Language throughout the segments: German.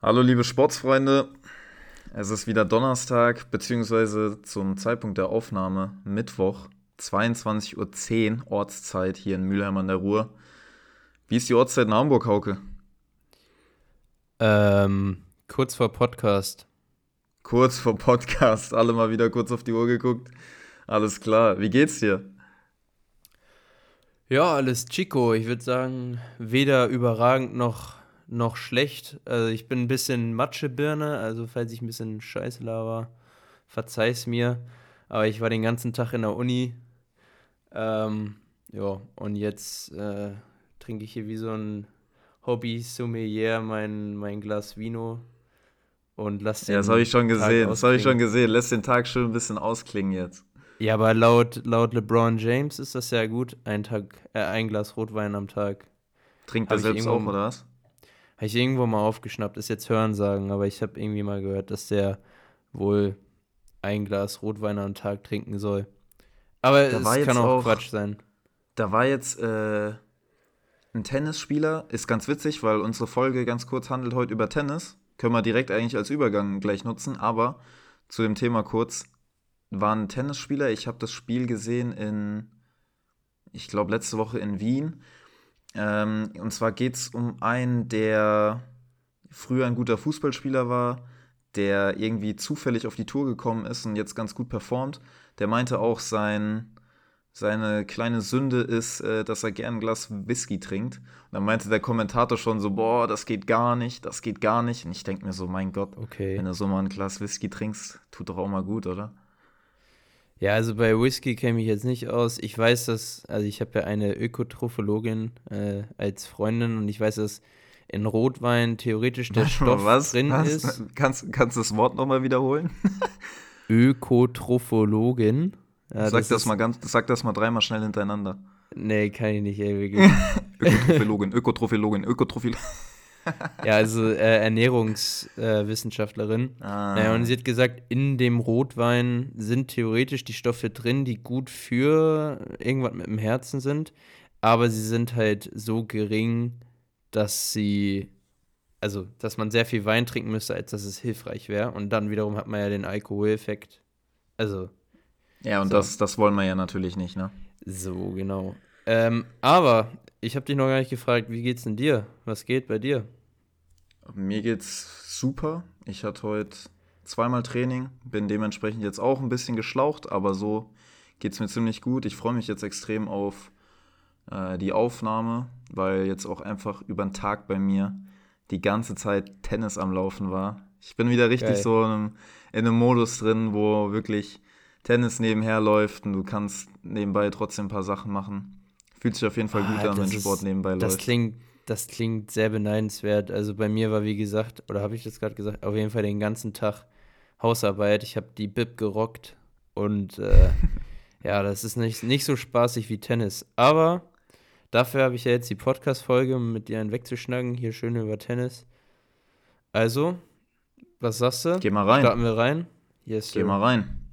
Hallo liebe Sportsfreunde, es ist wieder Donnerstag, beziehungsweise zum Zeitpunkt der Aufnahme Mittwoch, 22.10 Uhr Ortszeit hier in Mülheim an der Ruhr. Wie ist die Ortszeit in Hamburg, Hauke? Ähm, kurz vor Podcast. Kurz vor Podcast, alle mal wieder kurz auf die Uhr geguckt. Alles klar, wie geht's dir? Ja, alles Chico. Ich würde sagen, weder überragend noch, noch schlecht. Also ich bin ein bisschen Matschebirne, also falls ich ein bisschen Scheiße laber, verzeih's mir. Aber ich war den ganzen Tag in der Uni. Ähm, ja, und jetzt äh, trinke ich hier wie so ein Hobby-Sommelier mein, mein Glas Vino und lass den Ja, das habe ich schon Tag gesehen, das habe ich schon gesehen. Lässt den Tag schön ein bisschen ausklingen jetzt. Ja, aber laut, laut LeBron James ist das ja gut. Ein Tag, äh, ein Glas Rotwein am Tag. Trinkt er selbst auch, oder was? Habe ich irgendwo mal aufgeschnappt, ist jetzt Hörensagen, aber ich habe irgendwie mal gehört, dass der wohl ein Glas Rotwein am Tag trinken soll. Aber Da es kann auch auch- Quatsch sein. Da war jetzt äh, ein Tennisspieler, ist ganz witzig, weil unsere Folge ganz kurz handelt heute über Tennis. Können wir direkt eigentlich als Übergang gleich nutzen, aber zu dem Thema kurz, war ein Tennisspieler, ich habe das Spiel gesehen in, ich glaube, letzte Woche in Wien. Ähm, und zwar geht es um einen, der früher ein guter Fußballspieler war, der irgendwie zufällig auf die Tour gekommen ist und jetzt ganz gut performt. Der meinte auch, sein, seine kleine Sünde ist, äh, dass er gern ein Glas Whisky trinkt. Und dann meinte der Kommentator schon so, boah, das geht gar nicht, das geht gar nicht. Und ich denke mir so, mein Gott, Okay. wenn du so mal ein Glas Whisky trinkst, tut doch auch mal gut, oder? Ja, also bei Whisky kenne ich jetzt nicht aus. Ich weiß, dass, also ich habe ja eine Ökotrophologin äh, als Freundin und ich weiß, dass in Rotwein theoretisch der Stoff Was? drin Was? ist. Kannst, kannst du das Wort nochmal wiederholen? Ökotrophologin. Ja, sag, das ist- mal ganz, sag das mal dreimal schnell hintereinander. Nee, kann ich nicht, ey, wirklich. Ökotrophologin, Ökotrophologin, Ökotrophologin. Ja, also äh, Ernährungswissenschaftlerin. Äh. Ah. Naja, und sie hat gesagt, in dem Rotwein sind theoretisch die Stoffe drin, die gut für irgendwas mit dem Herzen sind, aber sie sind halt so gering, dass sie, also, dass man sehr viel Wein trinken müsste, als dass es hilfreich wäre. Und dann wiederum hat man ja den Alkoholeffekt. Also, ja, und So. das, das wollen wir ja natürlich nicht, ne? so genau. Ähm, aber ich habe dich noch gar nicht gefragt, wie geht's denn dir? Was geht bei dir? Mir geht's super. Ich hatte heute zweimal Training, bin dementsprechend jetzt auch ein bisschen geschlaucht, aber so geht's mir ziemlich gut. Ich freue mich jetzt extrem auf äh, die Aufnahme, weil jetzt auch einfach über den Tag bei mir die ganze Zeit Tennis am Laufen war. Ich bin wieder richtig Geil. so in einem, in einem Modus drin, wo wirklich Tennis nebenher läuft und du kannst nebenbei trotzdem ein paar Sachen machen. Fühlt sich auf jeden Fall gut Ah, an, das wenn Sport nebenbei Das läuft. klingt, das klingt sehr beneidenswert. Also bei mir war, wie gesagt, oder habe ich das gerade gesagt, auf jeden Fall den ganzen Tag Hausarbeit. Ich habe die Bib gerockt und äh, ja, das ist nicht, nicht so spaßig wie Tennis. Aber dafür habe ich ja jetzt die Podcast-Folge, um mit dir einen wegzuschnacken, hier schön über Tennis. Also, was sagst du? Geh mal rein. Starten wir rein? Yes, Geh mal rein.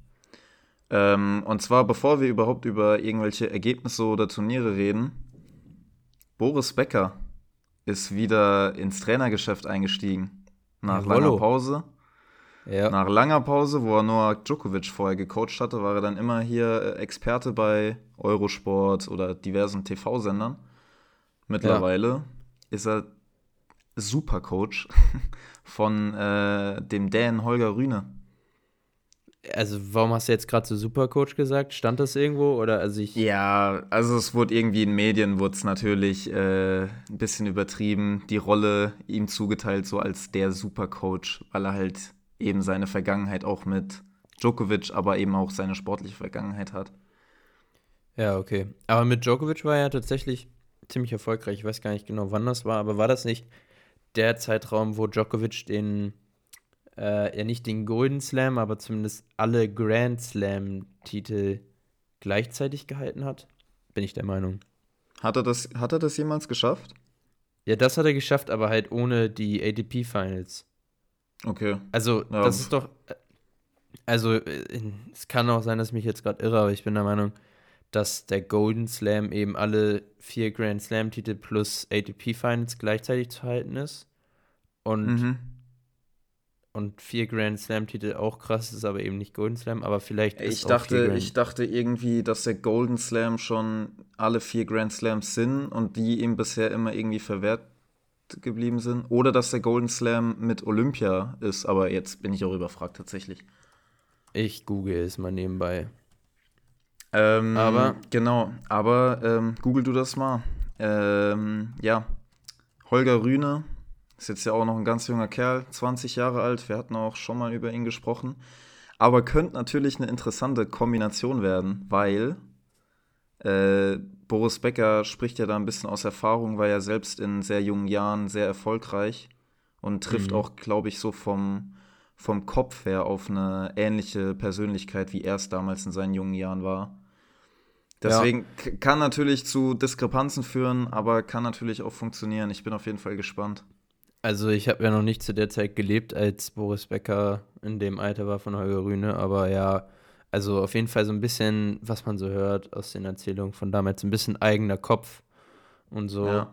Ähm, und zwar, bevor wir überhaupt über irgendwelche Ergebnisse oder Turniere reden, Boris Becker ist wieder ins Trainergeschäft eingestiegen. Nach Jawollo. langer Pause. Ja. Nach langer Pause, wo er Novak Djokovic vorher gecoacht hatte, war er dann immer hier äh, Experte bei Eurosport oder diversen TV-Sendern. Mittlerweile ist er Supercoach von äh, dem Dan Holger Rühne. Also, warum hast du jetzt gerade so Supercoach gesagt? Stand das irgendwo? Oder also ich. Ja, also es wurde irgendwie in Medien wurde es natürlich äh, ein bisschen übertrieben, die Rolle ihm zugeteilt, so als der Supercoach, weil er halt eben seine Vergangenheit auch mit Djokovic, aber eben auch seine sportliche Vergangenheit hat. Ja, okay. Aber mit Djokovic war er ja tatsächlich ziemlich erfolgreich. Ich weiß gar nicht genau, wann das war, aber war das nicht der Zeitraum, wo Djokovic den, äh, ja nicht den Golden Slam, aber zumindest alle Grand Slam-Titel gleichzeitig gehalten hat? Bin ich der Meinung. Hat er das, hat er das jemals geschafft? Ja, das hat er geschafft, aber halt ohne die ADP-Finals. Okay. Also, Ja, das ist doch. äh, Also, äh, es kann auch sein, dass ich mich jetzt gerade irre, aber ich bin der Meinung, dass der Golden Slam eben alle vier Grand Slam-Titel plus ATP Finals gleichzeitig zu halten ist. Und Mhm. Und vier Grand Slam-Titel auch krass, ist aber eben nicht Golden Slam, aber vielleicht ich dachte, ich dachte irgendwie, dass der Golden Slam schon alle vier Grand Slams sind und die ihm bisher immer irgendwie verwehrt geblieben sind. Oder dass der Golden Slam mit Olympia ist, aber jetzt bin ich auch überfragt tatsächlich. Ich google es mal nebenbei. Ähm, aber genau, aber ähm, google du das mal. Ähm, ja, Holger Rühne ist jetzt ja auch noch ein ganz junger Kerl, 20 Jahre alt. Wir hatten auch schon mal über ihn gesprochen. Aber könnte natürlich eine interessante Kombination werden, weil äh, Boris Becker spricht ja da ein bisschen aus Erfahrung, war ja selbst in sehr jungen Jahren sehr erfolgreich und trifft mhm. auch, glaube ich, so vom, vom Kopf her auf eine ähnliche Persönlichkeit, wie er es damals in seinen jungen Jahren war. Deswegen ja. kann natürlich zu Diskrepanzen führen, aber kann natürlich auch funktionieren. Ich bin auf jeden Fall gespannt. Also ich habe ja noch nicht zu der Zeit gelebt, als Boris Becker in dem Alter war von Holger Rühne, aber ja, also auf jeden Fall so ein bisschen, was man so hört aus den Erzählungen von damals, ein bisschen eigener Kopf und so. Ja,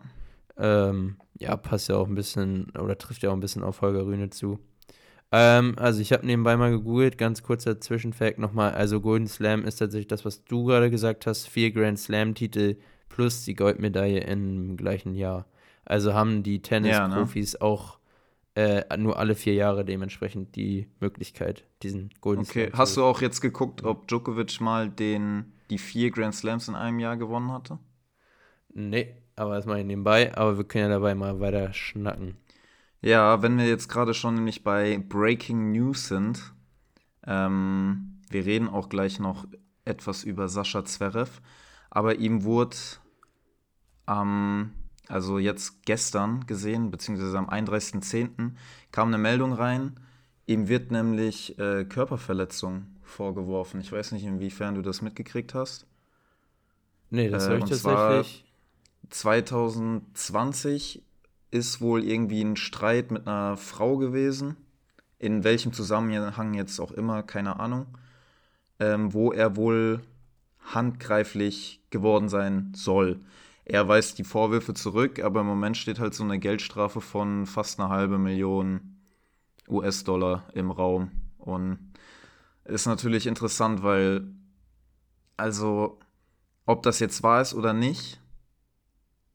ähm, ja passt ja auch ein bisschen oder trifft ja auch ein bisschen auf Holger Rühne zu. Ähm, also ich habe nebenbei mal gegoogelt, ganz kurzer Zwischenfact nochmal. Also Golden Slam ist tatsächlich das, was du gerade gesagt hast, vier Grand Slam-Titel plus die Goldmedaille im gleichen Jahr. Also haben die Tennisprofis ja, ne? auch äh, nur alle vier Jahre dementsprechend die Möglichkeit, diesen Golden okay. Slam. Okay, hast du auch jetzt geguckt, ob Djokovic mal den, die vier Grand Slams in einem Jahr gewonnen hatte? Nee, aber das mache ich nebenbei. Aber wir können ja dabei mal weiter schnacken. Ja, wenn wir jetzt gerade schon nämlich bei Breaking News sind, ähm, wir reden auch gleich noch etwas über Sascha Zverev, aber ihm wurde am, also jetzt gestern gesehen, beziehungsweise am 31.10. kam eine Meldung rein, ihm wird nämlich äh, Körperverletzung vorgeworfen. Ich weiß nicht, inwiefern du das mitgekriegt hast. Nee, das äh, habe ich tatsächlich. 2020 ist wohl irgendwie ein Streit mit einer Frau gewesen. In welchem Zusammenhang jetzt auch immer, keine Ahnung. Ähm, wo er wohl handgreiflich geworden sein soll. Er weist die Vorwürfe zurück, aber im Moment steht halt so eine Geldstrafe von fast eine halbe Million US-Dollar im Raum. Und ist natürlich interessant, weil, also, ob das jetzt wahr ist oder nicht,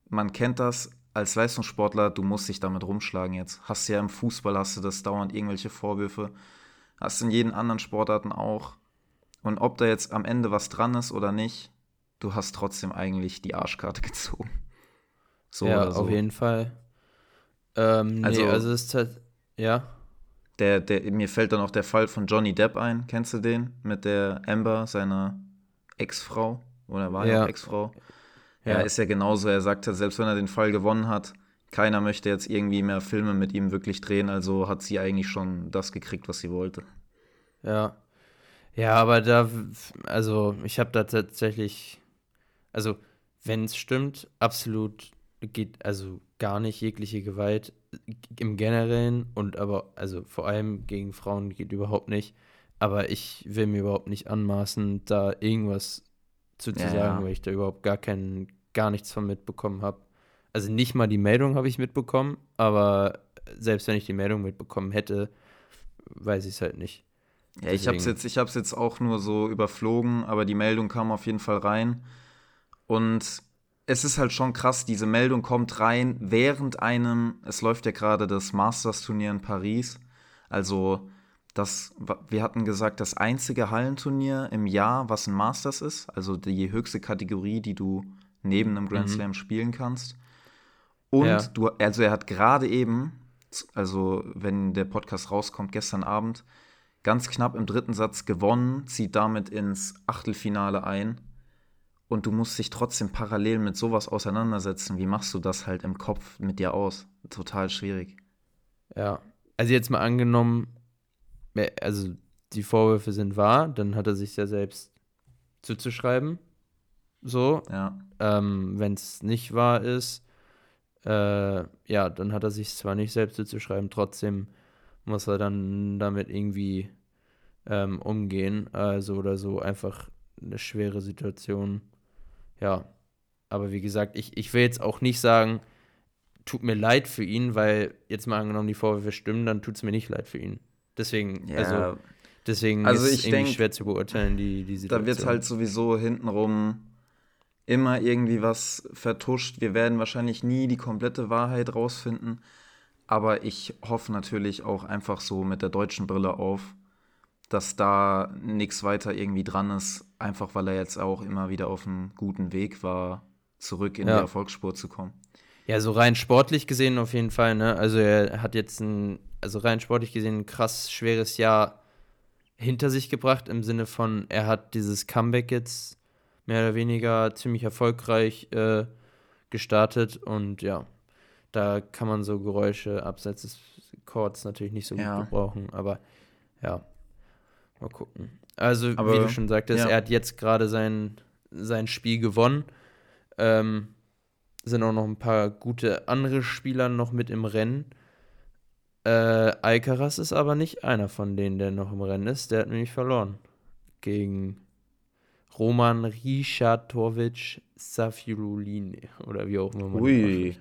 man kennt das, als Leistungssportler, du musst dich damit rumschlagen jetzt. Hast ja im Fußball, hast du das dauernd irgendwelche Vorwürfe. Hast in jeden anderen Sportarten auch. Und ob da jetzt am Ende was dran ist oder nicht, du hast trotzdem eigentlich die Arschkarte gezogen. So ja, so. auf jeden Fall. Ähm, also, nee, also es ist halt, ja. Der, der, mir fällt dann auch der Fall von Johnny Depp ein. Kennst du den? Mit der Amber, seiner Ex-Frau. Oder war ja Ex-Frau. Ja. Er ist ja genauso, er sagte, selbst wenn er den Fall gewonnen hat, keiner möchte jetzt irgendwie mehr Filme mit ihm wirklich drehen, also hat sie eigentlich schon das gekriegt, was sie wollte. Ja. Ja, aber da, also ich habe da tatsächlich, also wenn es stimmt, absolut geht, also gar nicht jegliche Gewalt im Generellen und aber, also vor allem gegen Frauen geht überhaupt nicht. Aber ich will mir überhaupt nicht anmaßen, da irgendwas zu, zu ja, sagen, weil ich da überhaupt gar keinen, gar nichts von mitbekommen habe. Also nicht mal die Meldung habe ich mitbekommen, aber selbst wenn ich die Meldung mitbekommen hätte, weiß ich es halt nicht. Ja, ich habe es jetzt, jetzt auch nur so überflogen, aber die Meldung kam auf jeden Fall rein. Und es ist halt schon krass, diese Meldung kommt rein während einem, es läuft ja gerade das Masters-Turnier in Paris. Also das, wir hatten gesagt, das einzige Hallenturnier im Jahr, was ein Masters ist, also die höchste Kategorie, die du neben einem Grand mhm. Slam spielen kannst. Und ja. du, also er hat gerade eben, also wenn der Podcast rauskommt, gestern Abend, ganz knapp im dritten Satz gewonnen, zieht damit ins Achtelfinale ein. Und du musst dich trotzdem parallel mit sowas auseinandersetzen. Wie machst du das halt im Kopf mit dir aus? Total schwierig. Ja. Also jetzt mal angenommen, also die Vorwürfe sind wahr, dann hat er sich ja selbst zuzuschreiben. So. Ja. Ähm, Wenn es nicht wahr ist, äh, ja, dann hat er sich zwar nicht selbst zuzuschreiben, trotzdem muss er dann damit irgendwie ähm, umgehen. Also oder so einfach eine schwere Situation. Ja. Aber wie gesagt, ich, ich will jetzt auch nicht sagen, tut mir leid für ihn, weil jetzt mal angenommen, die Vorwürfe stimmen, dann tut es mir nicht leid für ihn. Deswegen, Ja, also, deswegen Also ist ich irgendwie denk, schwer zu beurteilen, die, die da Situation. wird halt sowieso hintenrum immer irgendwie was vertuscht. Wir werden wahrscheinlich nie die komplette Wahrheit rausfinden. Aber ich hoffe natürlich auch einfach so mit der deutschen Brille auf, dass da nichts weiter irgendwie dran ist, einfach weil er jetzt auch immer wieder auf einem guten Weg war, zurück in die Ja. Erfolgsspur zu kommen. Ja, so rein sportlich gesehen auf jeden Fall, ne? Also er hat jetzt ein, also rein sportlich gesehen ein krass schweres Jahr hinter sich gebracht, im Sinne von, er hat dieses Comeback jetzt mehr oder weniger ziemlich erfolgreich äh, gestartet und ja, da kann man so Geräusche abseits des Chords natürlich nicht so gut Ja. gebrauchen, aber ja, mal gucken. Also, wie Aber, du schon sagtest, ja. er hat jetzt gerade sein, sein Spiel gewonnen. Ähm, sind auch noch ein paar gute andere Spieler noch mit im Rennen. Äh, Alcaraz ist aber nicht einer von denen, der noch im Rennen ist. Der hat nämlich verloren. Gegen Roman Richatovic Safiuline. Oder wie auch immer man Ui.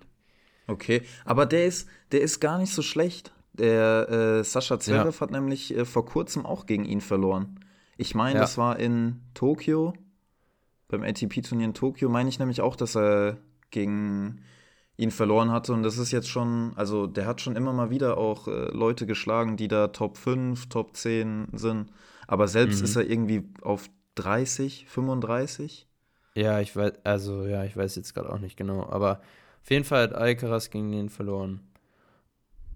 Okay, aber der ist, der ist gar nicht so schlecht. Der äh, Sascha Zverev hat nämlich äh, vor kurzem auch gegen ihn verloren. Ich meine, Ja. das war in Tokio, beim ATP-Turnier in Tokio, meine ich nämlich auch, dass er gegen ihn verloren hatte. Und das ist jetzt schon, also der hat schon immer mal wieder auch äh, Leute geschlagen, die da Top 5, Top 10 sind. Aber selbst Mhm. ist er irgendwie auf 30, 35. Ja, ich weiß, also ja, ich weiß jetzt gerade auch nicht genau. Aber auf jeden Fall hat Alcaraz gegen den verloren.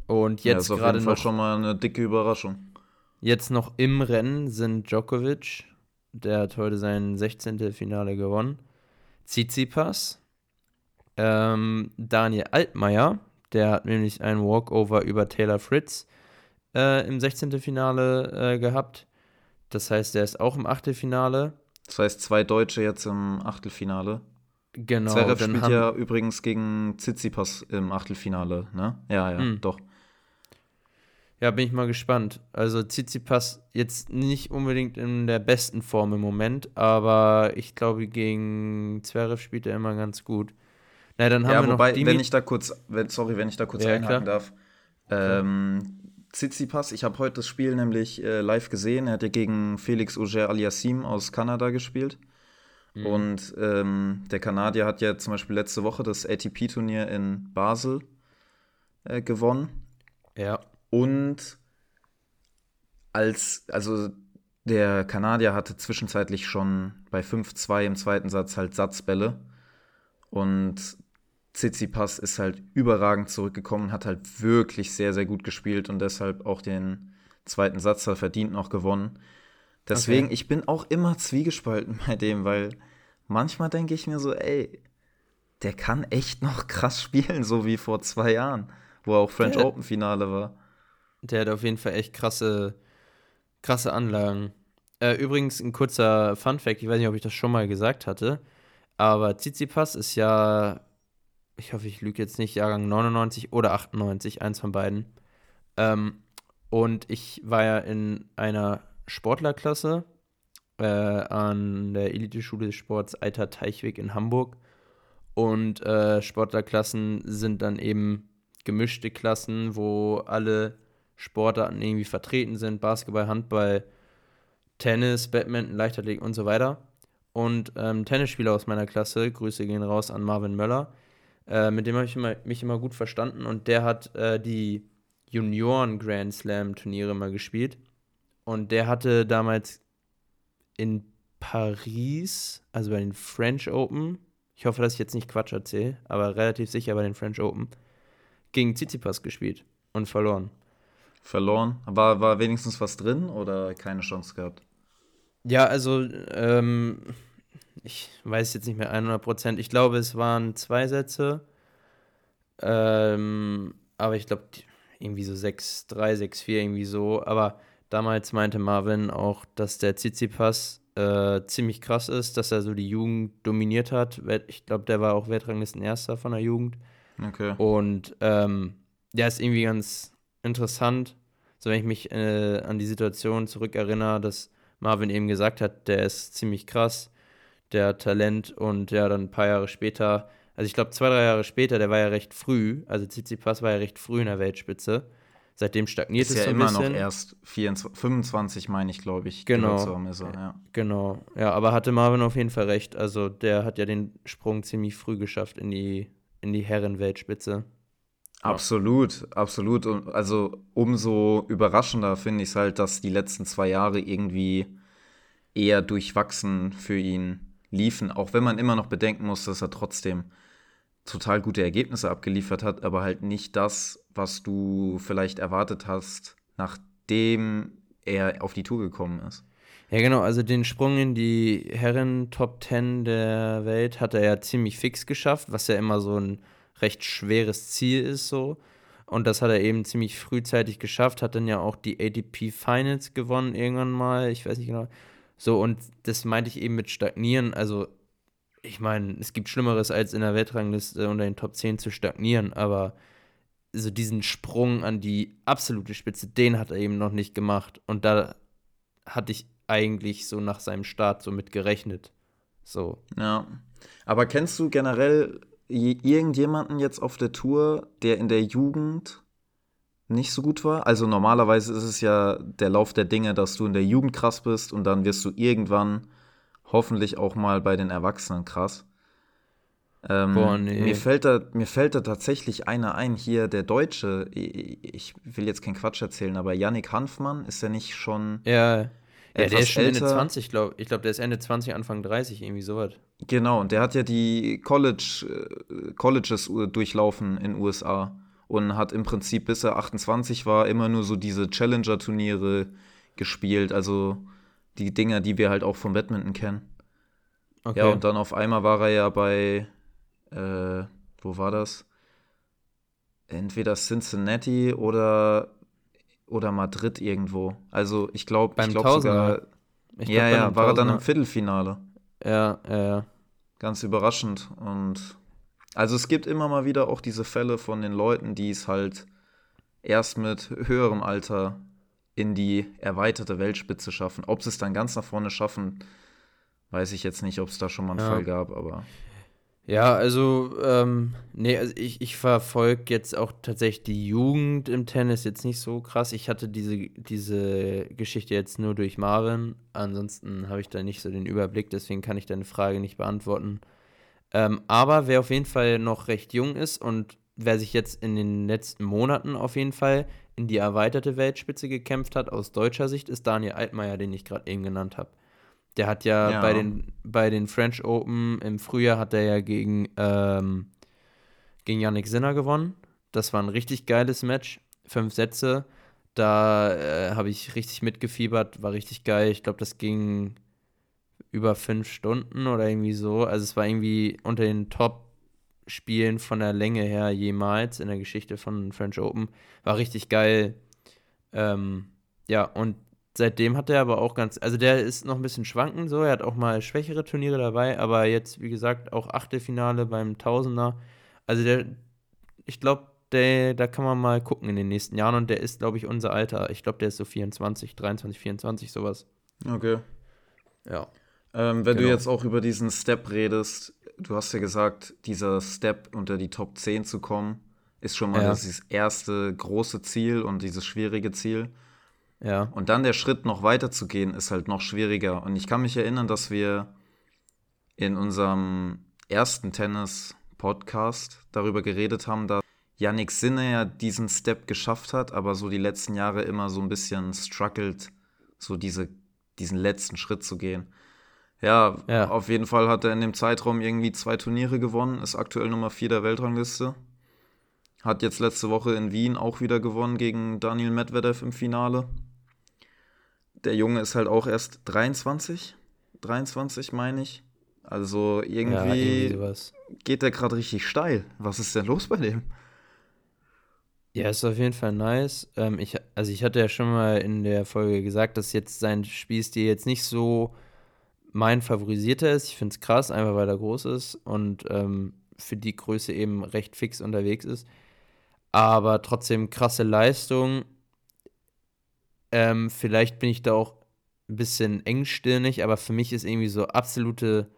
Und Ja, jetzt auf gerade noch schon mal eine dicke Überraschung. Jetzt noch im Rennen sind Djokovic, der hat heute sein 16. Finale gewonnen. Tsitsipas, ähm, Daniel Altmaier, der hat nämlich einen Walkover über Taylor Fritz äh, im 16. Finale äh, gehabt. Das heißt, der ist auch im Achtelfinale. Das heißt, zwei Deutsche jetzt im Achtelfinale. Genau. Zverev spielt ja übrigens gegen Tsitsipas im Achtelfinale, ne? Ja, ja, Hm. doch. Ja, bin ich mal gespannt. Also Tsitsipas jetzt nicht unbedingt in der besten Form im Moment, aber ich glaube, gegen Zverev spielt er immer ganz gut. Na, dann haben Ja, wir wobei, noch wenn ich da kurz, wenn, sorry, wenn ich da kurz Ja, einhaken klar. darf. Ähm, Tsitsipas, ich habe heute das Spiel nämlich äh, live gesehen. Er hat ja gegen Felix Auger Aliassime aus Kanada gespielt. Mhm. Und ähm, der Kanadier hat ja zum Beispiel letzte Woche das ATP-Turnier in Basel äh, gewonnen. Ja, Und als, also der Kanadier hatte zwischenzeitlich schon bei 5-2 im zweiten Satz halt Satzbälle. Und Tsitsipas ist halt überragend zurückgekommen, hat halt wirklich sehr, sehr gut gespielt und deshalb auch den zweiten Satz da verdient noch gewonnen. Deswegen, Okay. ich bin auch immer zwiegespalten bei dem, weil manchmal denke ich mir so, ey, der kann echt noch krass spielen, so wie vor zwei Jahren, wo er auch French Ja. Open Finale war. Der hat auf jeden Fall echt krasse, krasse Anlagen. Äh, übrigens ein kurzer Fun-Fact, ich weiß nicht, ob ich das schon mal gesagt hatte, aber Tsitsipas ist ja, ich hoffe, ich lüge jetzt nicht, Jahrgang 99 oder 98, eins von beiden. Ähm, und ich war ja in einer Sportlerklasse äh, an der Eliteschule des Sports Alter Teichweg in Hamburg. Und äh, Sportlerklassen sind dann eben gemischte Klassen, wo alle Sportarten irgendwie vertreten sind: Basketball, Handball, Tennis, Badminton, Leichtathletik und so weiter. Und ähm, Tennisspieler aus meiner Klasse, Grüße gehen raus an Marvin Möller, äh, mit dem habe ich immer, mich immer gut verstanden und der hat äh, die Junioren Grand Slam Turniere mal gespielt. Und der hatte damals in Paris, also bei den French Open, ich hoffe, dass ich jetzt nicht Quatsch erzähle, aber relativ sicher bei den French Open, gegen Tsitsipas gespielt und verloren. Verloren. War, war wenigstens was drin oder keine Chance gehabt? Ja, also, ähm, ich weiß jetzt nicht mehr 100%. Ich glaube, es waren zwei Sätze. Ähm, aber ich glaube, irgendwie so 6-3, 6-4, irgendwie so. Aber damals meinte Marvin auch, dass der Tsitsipas äh, ziemlich krass ist, dass er so die Jugend dominiert hat. Ich glaube, der war auch Weltranglistenerster von der Jugend. Okay. Und ähm, ja, ist irgendwie ganz interessant, so wenn ich mich äh, an die Situation zurückerinnere, dass Marvin eben gesagt hat, der ist ziemlich krass, der hat Talent und ja, dann ein paar Jahre später, also ich glaube zwei, drei Jahre später, der war ja recht früh, also Tsitsipas war ja recht früh in der Weltspitze, Seitdem stagniert ist es ja so ein immer bisschen. noch erst 24, 25, meine ich, glaube ich. Genau. er, ja. Genau. Ja, aber hatte Marvin auf jeden Fall recht. Also der hat ja den Sprung ziemlich früh geschafft in die, in die Herrenweltspitze. Absolut, absolut. Und also umso überraschender finde ich es halt, dass die letzten zwei Jahre irgendwie eher durchwachsen für ihn liefen, auch wenn man immer noch bedenken muss, dass er trotzdem total gute Ergebnisse abgeliefert hat, aber halt nicht das, was du vielleicht erwartet hast, nachdem er auf die Tour gekommen ist. Ja, genau, also den Sprung in die Herren Top 10 der Welt hat er ja ziemlich fix geschafft, was ja immer so ein recht schweres Ziel ist so. Und das hat er eben ziemlich frühzeitig geschafft, hat dann ja auch die ADP Finals gewonnen irgendwann mal, ich weiß nicht genau. So, und das meinte ich eben mit stagnieren, also ich meine, es gibt Schlimmeres als in der Weltrangliste unter den Top 10 zu stagnieren, aber so diesen Sprung an die absolute Spitze, den hat er eben noch nicht gemacht. Und da hatte ich eigentlich so nach seinem Start so mit gerechnet. So. Ja. Aber kennst du generell irgendjemanden jetzt auf der Tour, der in der Jugend nicht so gut war? Also normalerweise ist es ja der Lauf der Dinge, dass du in der Jugend krass bist und dann wirst du irgendwann hoffentlich auch mal bei den Erwachsenen krass. Ähm, Boah, nee. Mir fällt da, mir fällt da tatsächlich einer ein, hier der Deutsche, ich will jetzt keinen Quatsch erzählen, aber Yannick Hanfmann, ist der nicht schon Ja, ja der ist schon Ende älter? 20, glaube ich. glaube, der ist Ende 20, Anfang 30, irgendwie sowas. Genau, und der hat ja die College, äh, Colleges u- durchlaufen in USA und hat im Prinzip, bis er 28 war, immer nur so diese Challenger-Turniere gespielt, also die Dinger, die wir halt auch vom Badminton kennen. Okay. Ja, und dann auf einmal war er ja bei, äh, wo war das? Entweder Cincinnati oder, oder Madrid irgendwo. Also ich glaube, ich glaube sogar, Ich ja, glaub, ja, einem war er dann im Viertelfinale. Ja, ja, ja. Ganz überraschend. Und also es gibt immer mal wieder auch diese Fälle von den Leuten, die es halt erst mit höherem Alter in die erweiterte Weltspitze schaffen. Ob sie es dann ganz nach vorne schaffen, weiß ich jetzt nicht, ob es da schon mal einen Ja. Fall gab, aber Ja, also, ähm, nee, also ich, ich verfolge jetzt auch tatsächlich die Jugend im Tennis jetzt nicht so krass. Ich hatte diese, diese Geschichte jetzt nur durch Marvin. Ansonsten habe ich da nicht so den Überblick, deswegen kann ich deine Frage nicht beantworten. Ähm, aber wer auf jeden Fall noch recht jung ist und wer sich jetzt in den letzten Monaten auf jeden Fall in die erweiterte Weltspitze gekämpft hat, aus deutscher Sicht, ist Daniel Altmaier, den ich gerade eben genannt habe. Der hat ja, Ja. Bei, den, bei den French Open im Frühjahr hat er ja gegen, ähm, gegen Yannick Sinner gewonnen. Das war ein richtig geiles Match. Fünf Sätze. Da äh, habe ich richtig mitgefiebert, war richtig geil. Ich glaube, das ging über fünf Stunden oder irgendwie so. Also es war irgendwie unter den Top-Spielen von der Länge her jemals in der Geschichte von French Open. War richtig geil. Ähm, ja, und seitdem hat er aber auch ganz, also der ist noch ein bisschen schwanken so, er hat auch mal schwächere Turniere dabei, aber jetzt, wie gesagt, auch Achtelfinale beim Tausender. Also der, ich glaube, der, da kann man mal gucken in den nächsten Jahren und der ist, glaube ich, unser Alter. Ich glaube, der ist so 24, 23, 24, sowas. okay. Ja. Ähm, wenn du Genau. jetzt auch über diesen Step redest, du hast ja gesagt, dieser Step unter die Top 10 zu kommen, ist schon mal Ja. das erste große Ziel und dieses schwierige Ziel. Ja. Und dann der Schritt noch weiter zu gehen, ist halt noch schwieriger. Und ich kann mich erinnern, dass wir in unserem ersten Tennis-Podcast darüber geredet haben, dass Yannick Sinne ja diesen Step geschafft hat, aber so die letzten Jahre immer so ein bisschen struggled, so diese, diesen letzten Schritt zu gehen. Ja, Ja. auf jeden Fall hat er in dem Zeitraum irgendwie zwei Turniere gewonnen, ist aktuell Nummer 4 der Weltrangliste. Hat jetzt letzte Woche in Wien auch wieder gewonnen gegen Daniel Medvedev im Finale. Der Junge ist halt auch erst 23, 23 meine ich. Also Ja, irgendwie irgendwie sowas. geht der gerade richtig steil. Was ist denn los bei dem? Ja, ist auf jeden Fall nice. Ähm, ich, also ich hatte ja schon mal in der Folge gesagt, dass jetzt sein Spielstil jetzt nicht so mein favorisierter ist. Ich finde es krass, einfach weil er groß ist und ähm, für die Größe eben recht fix unterwegs ist. Aber trotzdem krasse Leistung. Ähm, vielleicht bin ich da auch ein bisschen engstirnig, aber für mich ist irgendwie so absolute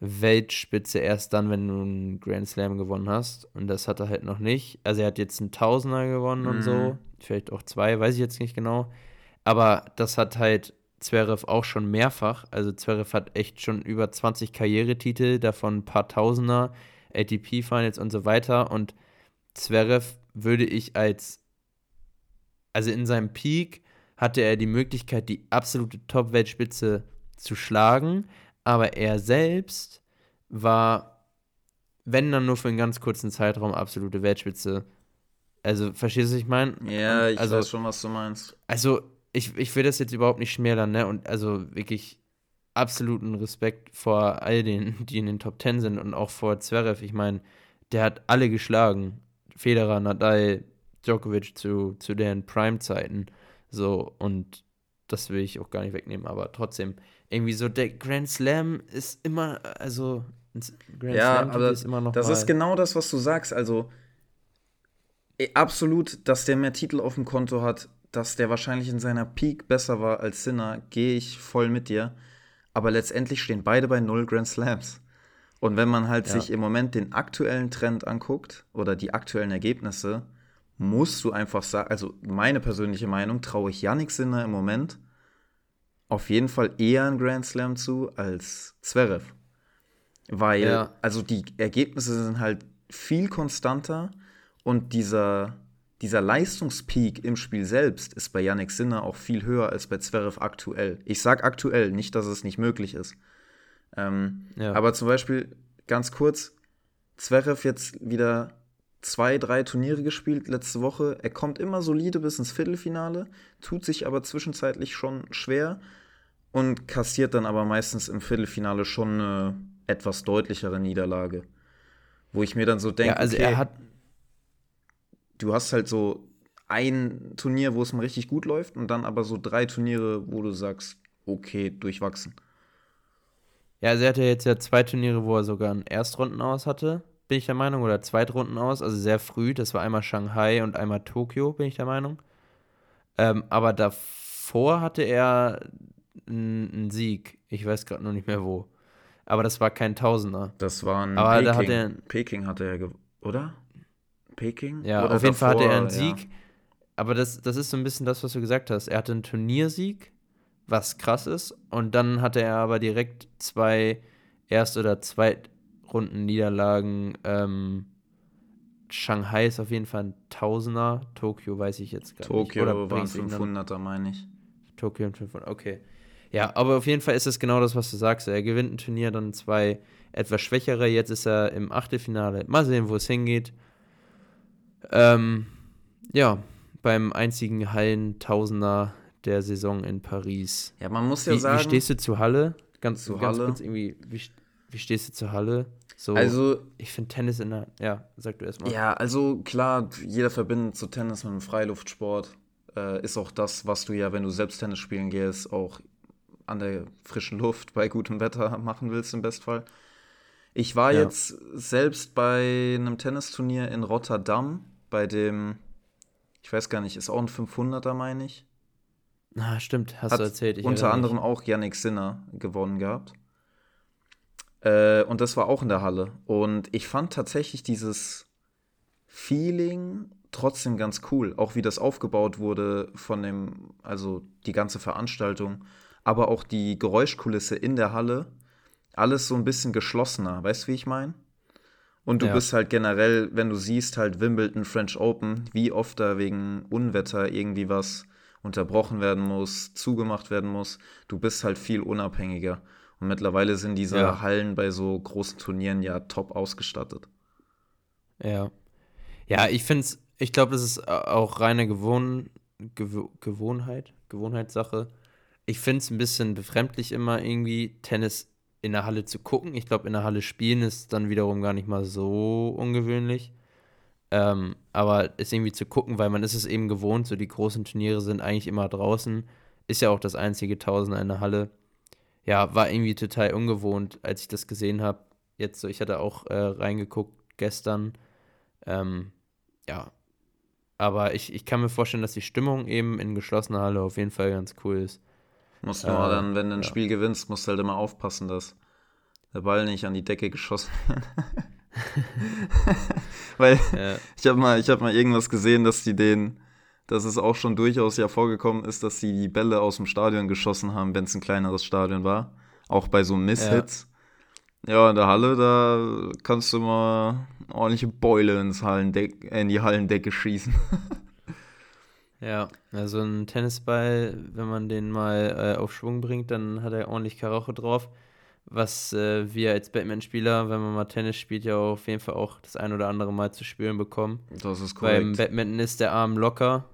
Weltspitze erst dann, wenn du einen Grand Slam gewonnen hast. Und das hat er halt noch nicht. Also er hat jetzt einen Tausender gewonnen mhm. und so. Mhm. Vielleicht auch zwei, weiß ich jetzt nicht genau. Aber das hat halt Zverev auch schon mehrfach. Also Zverev hat echt schon über 20 Karrieretitel, davon ein paar Tausender, ATP-Finals und so weiter. Und Zverev würde ich als, also in seinem Peak hatte er die Möglichkeit, die absolute Top-Weltspitze zu schlagen, aber er selbst war, wenn dann nur für einen ganz kurzen Zeitraum, absolute Weltspitze. Also, verstehst du, was ich meine? Ja, ich also, weiß schon, was du meinst. Also, ich, ich will das jetzt überhaupt nicht schmälern, ne? Und also wirklich absoluten Respekt vor all denen, die in den Top Ten sind und auch vor Zverev. Ich meine, der hat alle geschlagen. Federer, Nadal, Djokovic zu, zu deren Prime-Zeiten. So, und das will ich auch gar nicht wegnehmen, aber trotzdem, irgendwie so, der Grand Slam ist immer, also, Grand ja, Slam aber ist immer noch. Das ist genau das, was du sagst. Also, absolut, dass der mehr Titel auf dem Konto hat, dass der wahrscheinlich in seiner Peak besser war als Sinner, gehe ich voll mit dir. Aber letztendlich stehen beide bei null Grand Slams. Und wenn man halt ja. sich im Moment den aktuellen Trend anguckt oder die aktuellen Ergebnisse, musst du einfach sagen, also meine persönliche Meinung, traue ich Yannick Sinner im Moment auf jeden Fall eher einen Grand Slam zu als Zverev. Weil, ja. also die Ergebnisse sind halt viel konstanter und dieser dieser Leistungspeak im Spiel selbst ist bei Yannick Sinner auch viel höher als bei Zverev aktuell. Ich sage aktuell, nicht, dass es nicht möglich ist. Ähm, ja. Aber zum Beispiel, ganz kurz, Zverev jetzt wieder zwei, drei Turniere gespielt letzte Woche. Er kommt immer solide bis ins Viertelfinale, tut sich aber zwischenzeitlich schon schwer und kassiert dann aber meistens im Viertelfinale schon eine etwas deutlichere Niederlage. Wo ich mir dann so denke, ja, also okay, er hat du hast halt so ein Turnier, wo es mal richtig gut läuft und dann aber so drei Turniere, wo du sagst, okay, durchwachsen. Ja, also er hatte jetzt ja zwei Turniere, wo er sogar ein Erstrunden aus hatte, bin ich der Meinung, oder Zweitrunden aus, also sehr früh. Das war einmal Shanghai und einmal Tokio, bin ich der Meinung. Ähm, aber davor hatte er einen Sieg. Ich weiß gerade noch nicht mehr wo. Aber das war kein Tausender. Das war ein aber Peking. Da hat er, Peking hatte er, oder? Peking? Ja, auf jeden davor, Fall hatte er einen Sieg. Ja. Aber das, das ist so ein bisschen das, was du gesagt hast. Er hatte einen Turniersieg, was krass ist. Und dann hatte er aber direkt zwei Erst- oder Zweitrunden-Niederlagen. Ähm, Shanghai ist auf jeden Fall ein Tausender. Tokio weiß ich jetzt gar Tokio nicht. Tokio war ein 500er, meine ich. Tokio ein 500, okay. Ja, aber auf jeden Fall ist es genau das, was du sagst. Er gewinnt ein Turnier, dann zwei etwas schwächere. Jetzt ist er im Achtelfinale. Mal sehen, wo es hingeht. Ähm, ja, beim einzigen Hallen-Tausender der Saison in Paris. Ja, man muss ja wie, sagen. Wie stehst du zu Halle? Ganz, zu ganz Halle. kurz irgendwie, wie, wie stehst du zu Halle? So, also, ich finde Tennis in der. Ja, sag du erstmal. Ja, also klar, jeder verbindet so Tennis mit einem Freiluftsport. Äh, ist auch das, was du ja, wenn du selbst Tennis spielen gehst, auch an der frischen Luft bei gutem Wetter machen willst im Bestfall. Ich war ja. jetzt selbst bei einem Tennisturnier in Rotterdam bei dem, ich weiß gar nicht, ist auch ein 500er, meine ich. Ah, stimmt, hast Hat du erzählt. Ich unter anderem nicht. auch Yannick Sinner gewonnen gehabt. Äh, und das war auch in der Halle. Und ich fand tatsächlich dieses Feeling trotzdem ganz cool. Auch wie das aufgebaut wurde von dem, also die ganze Veranstaltung, aber auch die Geräuschkulisse in der Halle. Alles so ein bisschen geschlossener. Weißt du, wie ich meine? Und du ja. bist halt generell, wenn du siehst, halt Wimbledon, French Open, wie oft da wegen Unwetter irgendwie was unterbrochen werden muss, zugemacht werden muss, du bist halt viel unabhängiger. Und mittlerweile sind diese ja. Hallen bei so großen Turnieren ja top ausgestattet. Ja. Ja, ich finde es, ich glaube, das ist auch reine Gewohn, Gew Gewohnheit, Gewohnheitssache. Ich finde es ein bisschen befremdlich immer irgendwie. Tennis in der Halle zu gucken. Ich glaube, in der Halle spielen ist dann wiederum gar nicht mal so ungewöhnlich. Ähm, aber ist irgendwie zu gucken, weil man ist es eben gewohnt, so die großen Turniere sind eigentlich immer draußen. Ist ja auch das einzige Tausender in der Halle. Ja, war irgendwie total ungewohnt, als ich das gesehen habe. Jetzt so, ich hatte auch äh, reingeguckt gestern. Ähm, ja, aber ich, ich kann mir vorstellen, dass die Stimmung eben in geschlossener Halle auf jeden Fall ganz cool ist. Musst du äh, dann, wenn du ein ja. Spiel gewinnst, musst du halt immer aufpassen, dass der Ball nicht an die Decke geschossen wird. Weil ja. ich habe mal, hab mal irgendwas gesehen, dass die den, dass es auch schon durchaus ja vorgekommen ist, dass sie die Bälle aus dem Stadion geschossen haben, wenn es ein kleineres Stadion war. Auch bei so Misshits. Ja. ja, in der Halle, da kannst du mal ordentliche Beule ins Hallendeck, in die Hallendecke schießen. ja, also ein Tennisball, wenn man den mal äh, auf Schwung bringt, dann hat er ordentlich Karacho drauf was äh, wir als Batman-Spieler, wenn man mal Tennis spielt, ja auf jeden Fall auch das ein oder andere Mal zu spüren bekommen. Das ist korrekt. Beim Badminton ist der Arm locker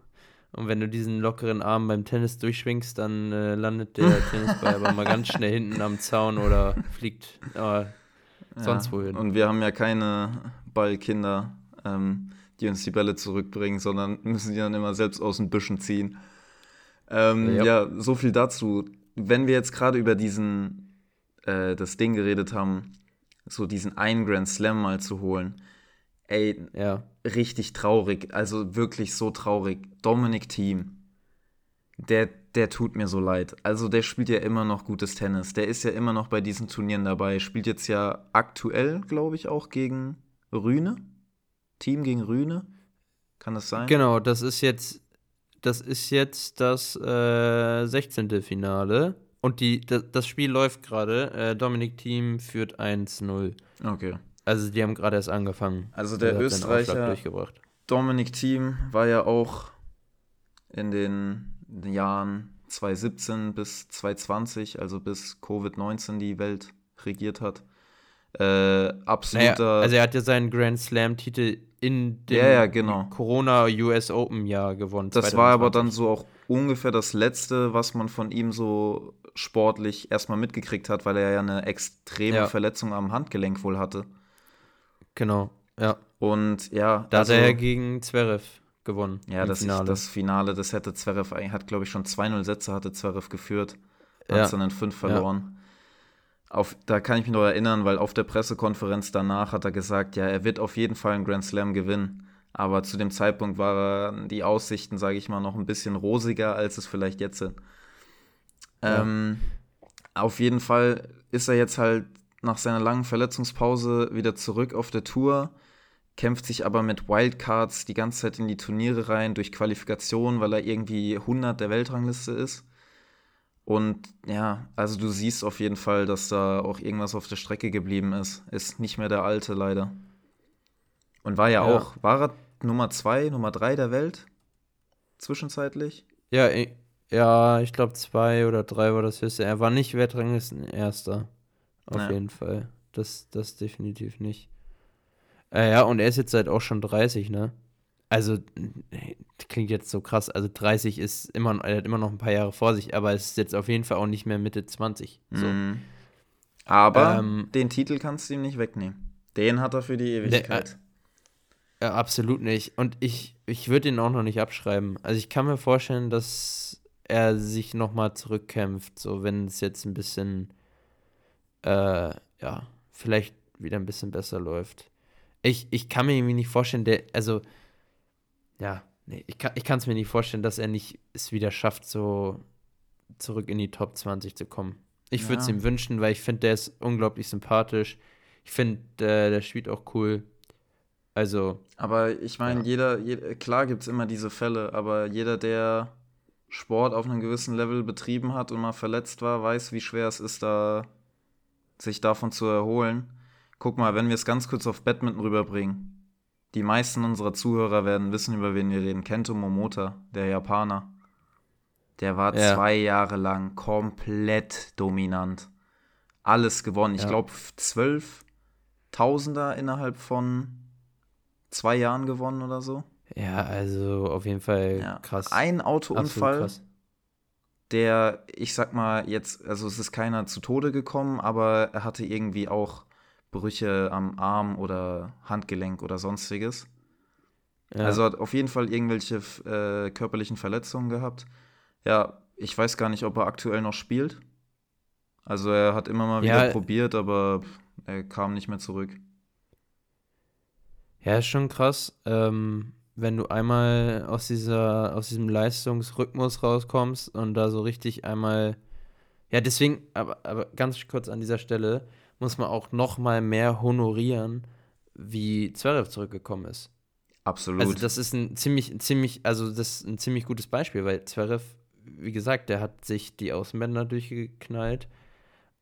und wenn du diesen lockeren Arm beim Tennis durchschwingst, dann äh, landet der Tennisball aber mal ganz schnell hinten am Zaun oder fliegt äh, sonst ja, wohin. Und wir haben ja keine Ballkinder, ähm, die uns die Bälle zurückbringen, sondern müssen die dann immer selbst aus den Büschen ziehen. Ähm, ja. ja, so viel dazu. Wenn wir jetzt gerade über diesen äh, das Ding geredet haben, so diesen einen Grand Slam mal zu holen. Ey, ja. richtig traurig, also wirklich so traurig. Dominic Team, der, der tut mir so leid. Also der spielt ja immer noch gutes Tennis. Der ist ja immer noch bei diesen Turnieren dabei. Spielt jetzt ja aktuell, glaube ich, auch gegen Rühne. Team gegen Rühne. Kann das sein? Genau, das ist jetzt, das ist jetzt das äh, 16. Finale. Und die, das, das Spiel läuft gerade. Äh, Dominik Team führt 1-0. Okay. Also die haben gerade erst angefangen. Also der, der Österreicher Dominik Team war ja auch in den Jahren 2017 bis 2020, also bis Covid-19 die Welt regiert hat. Äh, absoluter. Naja, also er hat ja seinen Grand Slam-Titel in dem ja, ja, genau. Corona US Open Jahr gewonnen. Das 2020. war aber dann so auch ungefähr das letzte, was man von ihm so sportlich erstmal mitgekriegt hat, weil er ja eine extreme ja. Verletzung am Handgelenk wohl hatte. Genau, ja. Und ja. Da also, hat er gegen Zverev gewonnen. Ja, das, Finale. Ich, das Finale, das hätte Zverev, hat glaube ich schon 2-0 Sätze, hatte Zverev geführt. Hat ja. dann in 5 verloren. Ja. Auf, da kann ich mich noch erinnern, weil auf der Pressekonferenz danach hat er gesagt, ja, er wird auf jeden Fall einen Grand Slam gewinnen. Aber zu dem Zeitpunkt waren die Aussichten, sage ich mal, noch ein bisschen rosiger, als es vielleicht jetzt sind. Ja. Ähm, auf jeden Fall ist er jetzt halt nach seiner langen Verletzungspause wieder zurück auf der Tour, kämpft sich aber mit Wildcards die ganze Zeit in die Turniere rein, durch Qualifikation, weil er irgendwie 100 der Weltrangliste ist. Und ja, also du siehst auf jeden Fall, dass da auch irgendwas auf der Strecke geblieben ist. Ist nicht mehr der alte, leider. Und war ja, ja. auch, war er Nummer zwei, Nummer drei der Welt? Zwischenzeitlich? Ja, ja, ich glaube zwei oder drei war das höchste. Er war nicht Weltranglisten erster. Auf ja. jeden Fall. Das, das definitiv nicht. Äh, ja, und er ist jetzt seit auch schon 30, ne? also klingt jetzt so krass, also 30 ist immer, er hat immer noch ein paar Jahre vor sich, aber es ist jetzt auf jeden Fall auch nicht mehr Mitte 20. So. Mm. Aber ähm, den Titel kannst du ihm nicht wegnehmen. Den hat er für die Ewigkeit. äh, äh, absolut nicht. Und ich, ich würde ihn auch noch nicht abschreiben. Also ich kann mir vorstellen, dass er sich nochmal zurückkämpft, so wenn es jetzt ein bisschen, äh, ja, vielleicht wieder ein bisschen besser läuft. Ich, ich kann mir irgendwie nicht vorstellen, der, also ja, nee, ich kann es mir nicht vorstellen, dass er nicht es wieder schafft, so zurück in die Top 20 zu kommen. Ich würde es ihm wünschen, weil ich finde, der ist unglaublich sympathisch. Ich finde, äh, der spielt auch cool. Also. Aber ich meine, ja. jeder, jeder, klar gibt es immer diese Fälle, aber jeder, der Sport auf einem gewissen Level betrieben hat und mal verletzt war, weiß, wie schwer es ist, da sich davon zu erholen. Guck mal, wenn wir es ganz kurz auf Badminton rüberbringen. Die meisten unserer Zuhörer werden wissen, über wen wir reden. Kento Momota, der Japaner. Der war ja. zwei Jahre lang komplett dominant. Alles gewonnen. Ja. Ich glaube, zwölf Tausender innerhalb von zwei Jahren gewonnen oder so. Ja, also auf jeden Fall ja. krass. Ein Autounfall, der, ich sag mal, jetzt, also es ist keiner zu Tode gekommen, aber er hatte irgendwie auch Brüche am Arm oder Handgelenk oder sonstiges. Ja. Also hat auf jeden Fall irgendwelche äh, körperlichen Verletzungen gehabt. Ja, ich weiß gar nicht, ob er aktuell noch spielt. Also er hat immer mal wieder ja, probiert, aber er kam nicht mehr zurück. Ja, ist schon krass, ähm, wenn du einmal aus dieser, aus diesem Leistungsrhythmus rauskommst und da so richtig einmal. Ja, deswegen, aber, aber ganz kurz an dieser Stelle, muss man auch noch mal mehr honorieren, wie Zverev zurückgekommen ist. Absolut. Also das ist ein ziemlich, ziemlich, also das ist ein ziemlich gutes Beispiel, weil Zverev, wie gesagt, der hat sich die Außenbänder durchgeknallt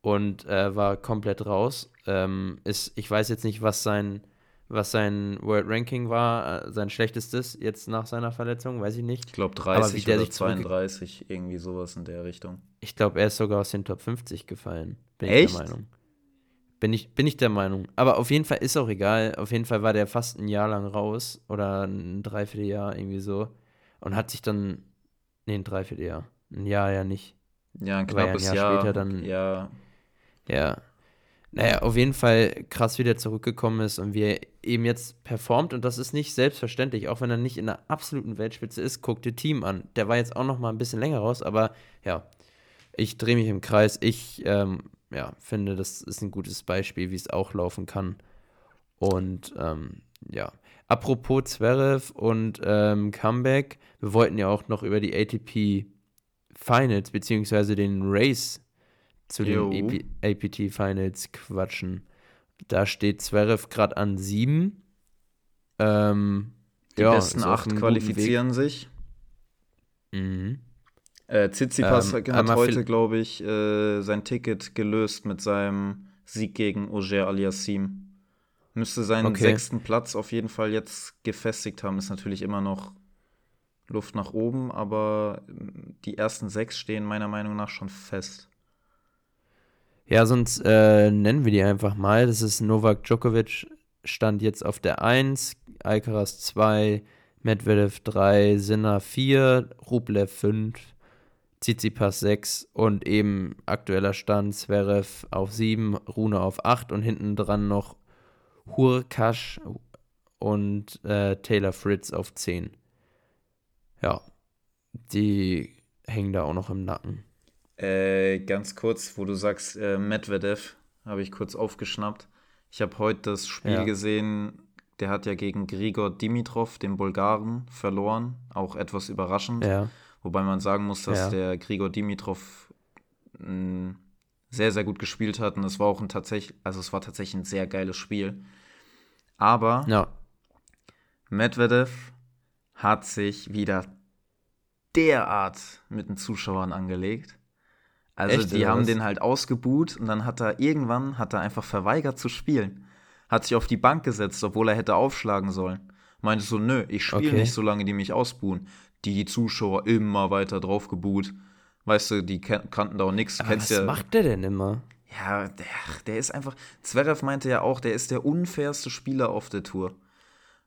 und äh, war komplett raus. Ähm, ist, ich weiß jetzt nicht, was sein, was sein World Ranking war, äh, sein schlechtestes jetzt nach seiner Verletzung, weiß ich nicht. Ich glaube 30 oder 32, irgendwie sowas in der Richtung. Ich glaube, er ist sogar aus den Top 50 gefallen, bin Echt? ich der Meinung. Bin ich, bin ich der Meinung. Aber auf jeden Fall ist auch egal. Auf jeden Fall war der fast ein Jahr lang raus oder ein Dreivierteljahr irgendwie so. Und hat sich dann, nee, ein Dreivierteljahr. Ein Jahr ja nicht. Ja, ein knappes ja ein Jahr, Jahr, später dann. Ja. Ja. Naja, auf jeden Fall krass, wie der zurückgekommen ist und wie er eben jetzt performt. Und das ist nicht selbstverständlich, auch wenn er nicht in der absoluten Weltspitze ist. Guck dir Team an. Der war jetzt auch noch mal ein bisschen länger raus, aber ja, ich drehe mich im Kreis. Ich ähm, ja, finde, das ist ein gutes Beispiel, wie es auch laufen kann. Und ähm, ja, apropos Zverev und ähm, Comeback, wir wollten ja auch noch über die ATP Finals beziehungsweise den Race zu jo. den APT Finals quatschen. Da steht Zverev gerade an sieben. Ähm, die ja, besten acht qualifizieren sich. Mhm. Äh, Tsitsipas ähm, hat heute, glaube ich, äh, sein Ticket gelöst mit seinem Sieg gegen Auger Aliassim. Müsste seinen okay. sechsten Platz auf jeden Fall jetzt gefestigt haben. Ist natürlich immer noch Luft nach oben, aber die ersten sechs stehen meiner Meinung nach schon fest. Ja, sonst äh, nennen wir die einfach mal. Das ist Novak Djokovic, stand jetzt auf der 1, Alcaraz 2, Medvedev 3, Sinner 4, Rublev 5, Tsitsipas 6 und eben aktueller Stand Zverev auf 7, Rune auf 8 und hinten dran noch Hurkash und äh, Taylor Fritz auf 10. Ja, die hängen da auch noch im Nacken. Äh, ganz kurz, wo du sagst, äh, Medvedev, habe ich kurz aufgeschnappt. Ich habe heute das Spiel ja. gesehen, der hat ja gegen Grigor Dimitrov, den Bulgaren, verloren. Auch etwas überraschend. Ja. Wobei man sagen muss, dass ja. der Grigor Dimitrov mm, sehr, sehr gut gespielt hat und es war auch ein tatsächlich, also es war tatsächlich ein sehr geiles Spiel. Aber ja. Medvedev hat sich wieder derart mit den Zuschauern angelegt. Also Echt, die haben was? den halt ausgebuht und dann hat er irgendwann hat er einfach verweigert zu spielen. Hat sich auf die Bank gesetzt, obwohl er hätte aufschlagen sollen. Meinte so, nö, ich spiele okay. nicht, solange die mich ausbuhen die Zuschauer immer weiter drauf gebuht. Weißt du, die kan kannten da auch nichts. Was ja, macht der denn immer? Ja, der, der ist einfach. Zverev meinte ja auch, der ist der unfairste Spieler auf der Tour.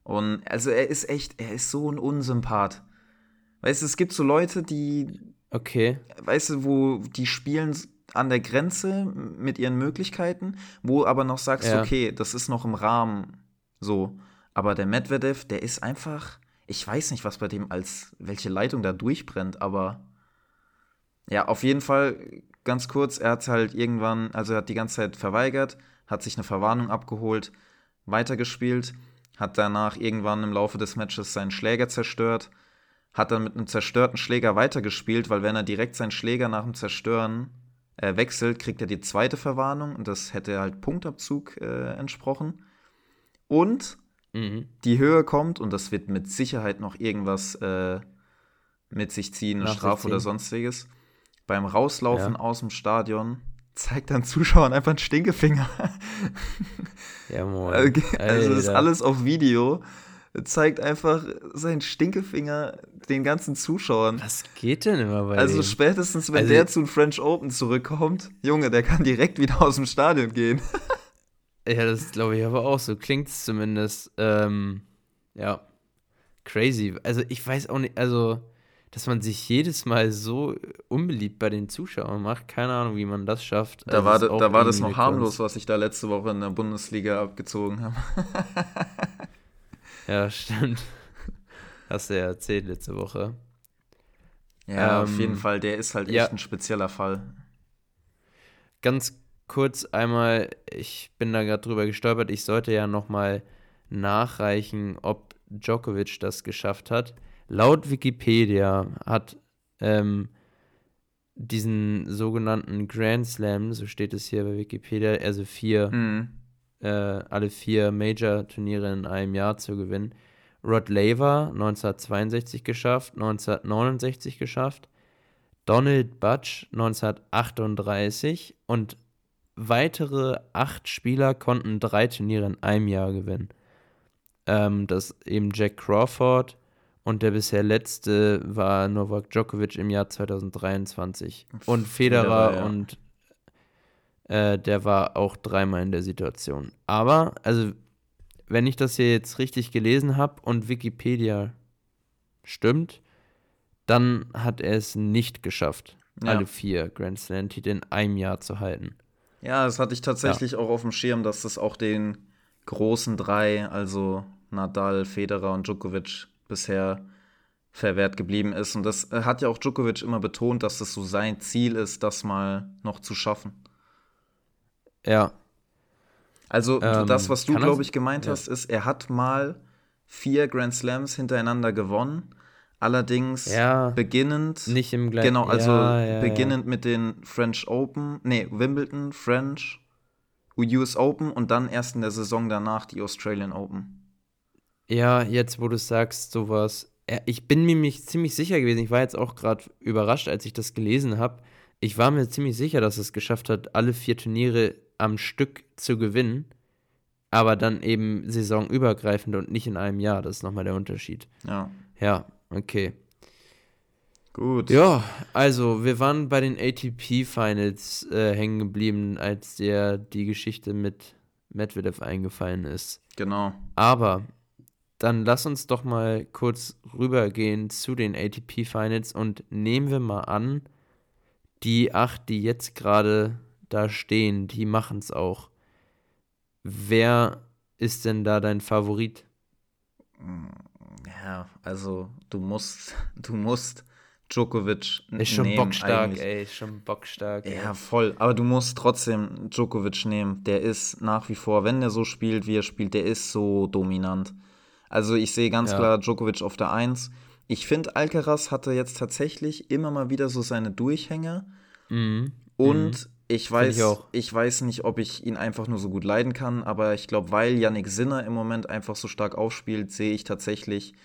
Und also er ist echt, er ist so ein Unsympath. Weißt du, es gibt so Leute, die. Okay. Weißt du, wo die spielen an der Grenze mit ihren Möglichkeiten, wo aber noch sagst, ja. okay, das ist noch im Rahmen so. Aber der Medvedev, der ist einfach ich weiß nicht, was bei dem als welche Leitung da durchbrennt, aber ja, auf jeden Fall ganz kurz, er hat halt irgendwann, also er hat die ganze Zeit verweigert, hat sich eine Verwarnung abgeholt, weitergespielt, hat danach irgendwann im Laufe des Matches seinen Schläger zerstört, hat dann mit einem zerstörten Schläger weitergespielt, weil wenn er direkt seinen Schläger nach dem Zerstören äh, wechselt, kriegt er die zweite Verwarnung und das hätte halt Punktabzug äh, entsprochen. Und mhm. die Höhe kommt und das wird mit Sicherheit noch irgendwas äh, mit sich ziehen, eine Strafe oder sonstiges. Beim Rauslaufen ja. aus dem Stadion zeigt dann Zuschauern einfach einen Stinkefinger. ja, moin. Also ist alles auf Video. Zeigt einfach seinen Stinkefinger den ganzen Zuschauern. Was geht denn immer bei Also spätestens, wenn also, der zu den French Open zurückkommt, Junge, der kann direkt wieder aus dem Stadion gehen. Ja, das glaube ich aber auch so. Klingt es zumindest. Ähm, ja, crazy. Also ich weiß auch nicht, also, dass man sich jedes Mal so unbeliebt bei den Zuschauern macht. Keine Ahnung, wie man das schafft. Da also war, da war das noch harmlos, was ich da letzte Woche in der Bundesliga abgezogen habe. ja, stimmt. Hast du ja erzählt letzte Woche. Ja, ähm, auf jeden Fall, der ist halt echt ja. ein spezieller Fall. Ganz kurz einmal, ich bin da gerade drüber gestolpert, ich sollte ja nochmal nachreichen, ob Djokovic das geschafft hat. Laut Wikipedia hat ähm, diesen sogenannten Grand Slam, so steht es hier bei Wikipedia, also vier, Mhm. Äh, alle vier Major-Turniere in einem Jahr zu gewinnen. Rod Laver 1962 geschafft, 1969 geschafft, Donald Butch 1938 und weitere acht Spieler konnten drei Turniere in einem Jahr gewinnen. Ähm, das eben Jack Crawford und der bisher letzte war Novak Djokovic im Jahr 2023. Und Federer Federer, ja. und äh, der war auch dreimal in der Situation. Aber, also, wenn ich das hier jetzt richtig gelesen habe und Wikipedia stimmt, dann hat er es nicht geschafft, Ja. alle vier Grand Slam-Titel in einem Jahr zu halten. Ja, das hatte ich tatsächlich auch auf dem Schirm, dass das auch den großen drei, also Nadal, Federer und Djokovic, bisher verwehrt geblieben ist. Und das äh, hat ja auch Djokovic immer betont, dass es so sein Ziel ist, das mal noch zu schaffen. Ja, Also Ähm, das, was du, glaube ich, gemeint ja. hast, ist, er hat mal vier Grand Slams hintereinander gewonnen. Allerdings Ja, beginnend. nicht im gleichen Genau, also ja, beginnend mit den French Open, nee, Wimbledon, French, US Open und dann erst in der Saison danach die Australian Open. Ja, jetzt wo du sagst, sowas. Ich bin mir mich ziemlich sicher gewesen. Ich war jetzt auch gerade überrascht, als ich das gelesen habe. Ich war mir ziemlich sicher, dass es geschafft hat, alle vier Turniere am Stück zu gewinnen. Aber dann eben saisonübergreifend und nicht in einem Jahr. Das ist nochmal der Unterschied. Ja, Ja, okay. gut. Ja, also wir waren bei den ATP Finals äh, hängen geblieben, als der die Geschichte mit Medvedev eingefallen ist. Genau. Aber dann lass uns doch mal kurz rübergehen zu den ATP Finals und nehmen wir mal an, die acht, die jetzt gerade da stehen, die machen es auch. Wer ist denn da dein Favorit? Ja, also du musst, du musst Djokovic Ist schon nehmen bockstark, eigentlich. ey, ist schon bockstark. ey. Ja, voll. Aber du musst trotzdem Djokovic nehmen. Der ist nach wie vor, wenn der so spielt, wie er spielt, der ist so dominant. Also ich sehe ganz Ja. klar Djokovic auf der Eins. Ich finde, Alcaraz hatte jetzt tatsächlich immer mal wieder so seine Durchhänge. Mhm. Und ich weiß, ich ich weiß nicht, ob ich ihn einfach nur so gut leiden kann, aber ich glaube, weil Yannick Sinner im Moment einfach so stark aufspielt, sehe ich tatsächlich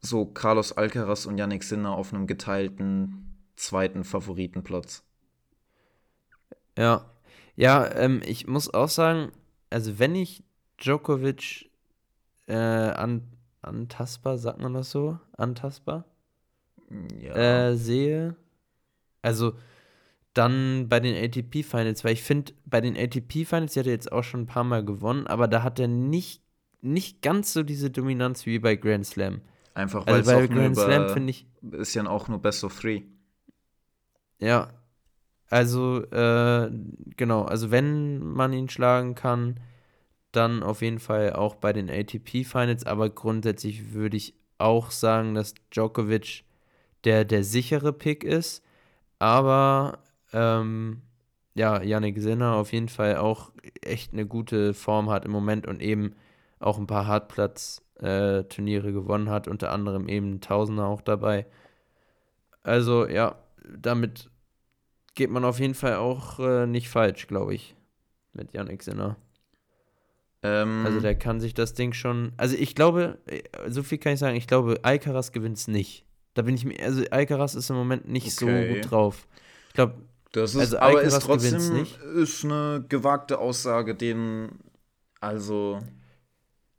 so Carlos Alcaraz und Yannick Sinner auf einem geteilten zweiten Favoritenplatz. Ja, ja, ähm, ich muss auch sagen, also wenn ich Djokovic äh, an, antastbar, sagt man das so? Antastbar? Ja. Äh, sehe, also dann bei den ATP Finals, weil ich finde, bei den ATP Finals, die hat er jetzt auch schon ein paar Mal gewonnen, aber da hat er nicht, nicht ganz so diese Dominanz wie bei Grand Slam. einfach weil Also bei Grand Slam finde ich, ist ja auch nur Best of Three. Ja, also äh, genau, also wenn man ihn schlagen kann, dann auf jeden Fall auch bei den ATP Finals, aber grundsätzlich würde ich auch sagen, dass Djokovic der, der sichere Pick ist, aber ähm, ja, Yannick Sinner auf jeden Fall auch echt eine gute Form hat im Moment und eben auch ein paar Hartplatz-Turniere gewonnen hat, unter anderem eben Tausender auch dabei. Also ja, damit geht man auf jeden Fall auch äh, nicht falsch, glaube ich, mit Yannick Sinner. Ähm, Also der kann sich das Ding schon. Also ich glaube, äh, so viel kann ich sagen, ich glaube, Alcaraz gewinnt es nicht. Da bin ich mir, also Alcaraz ist im Moment nicht so Okay. gut drauf. Ich glaube, das ist, also aber ist trotzdem nicht. ist eine gewagte Aussage, den also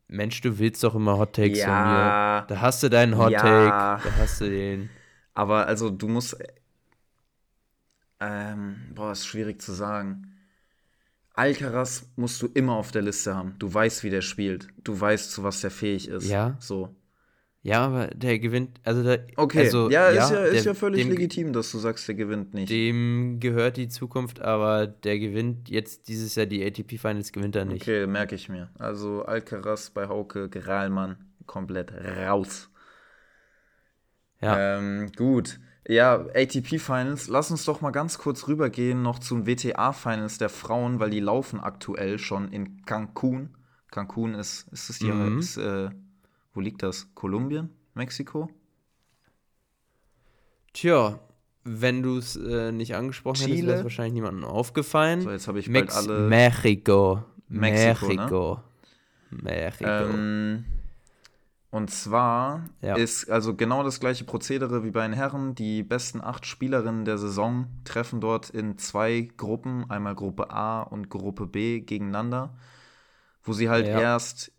Mensch, du willst doch immer Hot Takes Ja. von mir. Da hast du deinen Hot Ja. Take, da hast du den. Aber also du musst. Ähm, boah, ist schwierig zu sagen. Alcaraz musst du immer auf der Liste haben. Du weißt, wie der spielt. Du weißt, zu was der fähig ist. Ja. So. Ja, aber der gewinnt, also der, Okay. also, ja, ist ja, ist der- ja völlig dem, legitim, dass du sagst, der gewinnt nicht. Dem gehört die Zukunft, aber der gewinnt jetzt dieses Jahr die ATP Finals, gewinnt er nicht. Okay, merke ich mir. Also Alcaraz bei Hauke, Geralmann komplett raus. Ja. Ähm, gut. Ja, ATP Finals. Lass uns doch mal ganz kurz rübergehen noch zum WTA Finals der Frauen, weil die laufen aktuell schon in Cancun. Cancun ist, ist es die, Mhm. ist, äh, wo liegt das? Kolumbien? Mexiko? Tja, wenn du es äh, nicht angesprochen Chile. hättest, wäre es wahrscheinlich niemandem aufgefallen. So, jetzt habe ich Mex bald alle. Mexiko. Mexiko. Mexiko. Ne? Mexiko. Ähm, und zwar ja. ist also genau das gleiche Prozedere wie bei den Herren. Die besten acht Spielerinnen der Saison treffen dort in zwei Gruppen, einmal Gruppe A und Gruppe B gegeneinander, wo sie halt ja. erst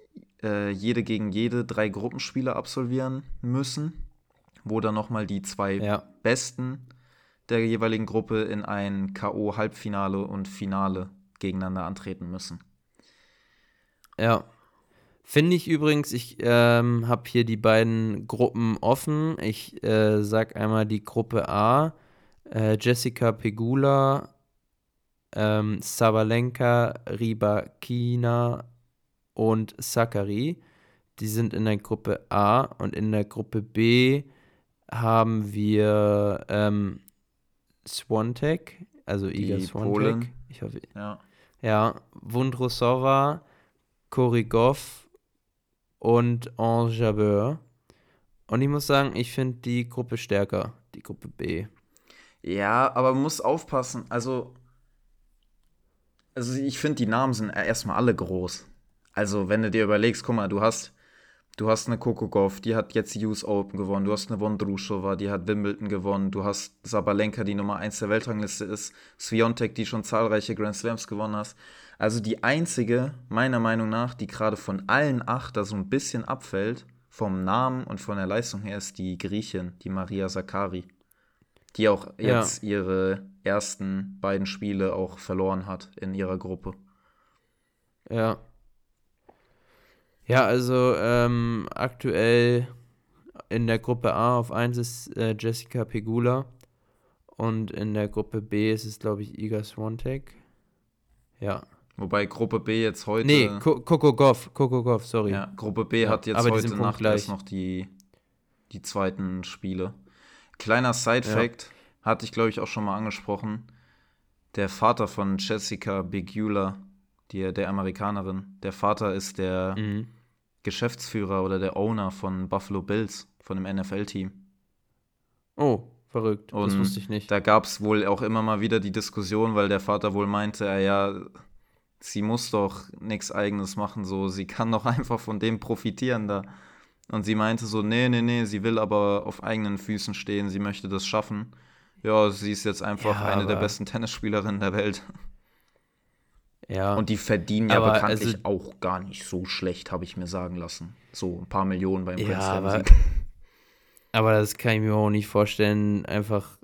äh, jede gegen jede drei Gruppenspiele absolvieren müssen, wo dann nochmal die zwei ja. besten der jeweiligen Gruppe in ein K.O.-Halbfinale und Finale gegeneinander antreten müssen. Ja, Finde ich übrigens, ich ähm, habe hier die beiden Gruppen offen. Ich äh, sag einmal die Gruppe A, äh, Jessica Pegula, ähm, Sabalenka, Ribakina und Sakari. Die sind in der Gruppe A und in der Gruppe B haben wir ähm, Swantek, also Iga Swantek. Ich hoffe, ja. Ja, Wundrosova, Korigov und Enjabeur. Und ich muss sagen, ich finde die Gruppe stärker, die Gruppe B. Ja, aber man muss aufpassen. Also, also ich finde, die Namen sind erstmal alle groß. Also, wenn du dir überlegst, guck mal, du hast, du hast eine Kokogov, die hat jetzt die US Open gewonnen. Du hast eine Vondrushova, die hat Wimbledon gewonnen. Du hast Sabalenka, die Nummer 1 der Weltrangliste ist. Sviontek, die schon zahlreiche Grand Slams gewonnen hast. Also die einzige, meiner Meinung nach, die gerade von allen acht da so ein bisschen abfällt, vom Namen und von der Leistung her, ist die Griechin, die Maria Sakari. Die auch jetzt ja. ihre ersten beiden Spiele auch verloren hat in ihrer Gruppe. Ja. Ja, also ähm, aktuell in der Gruppe A auf 1 ist äh, Jessica Pegula und in der Gruppe B ist es, glaube ich, Iga Swantek. Ja. Wobei Gruppe B jetzt heute. Nee, Coco Goff, Coco Goff, sorry. Ja, Gruppe B ja, hat jetzt heute Nacht erst noch die, die zweiten Spiele. Kleiner Side-Fact, ja. hatte ich glaube ich auch schon mal angesprochen. Der Vater von Jessica Bigula, die, der Amerikanerin, der Vater ist der mhm. Geschäftsführer oder der Owner von Buffalo Bills, von dem NFL-Team. Oh, verrückt. Und das wusste ich nicht. Da gab es wohl auch immer mal wieder die Diskussion, weil der Vater wohl meinte, ja, sie muss doch nichts eigenes machen, so, sie kann doch einfach von dem profitieren da. Und sie meinte so, nee, nee, nee, sie will aber auf eigenen Füßen stehen, sie möchte das schaffen. Ja, sie ist jetzt einfach ja, eine der besten Tennisspielerinnen der Welt. Ja. Und die verdienen ja aber bekanntlich also, auch gar nicht so schlecht, habe ich mir sagen lassen. So ein paar Millionen beim ja, aber, aber das kann ich mir auch nicht vorstellen, einfach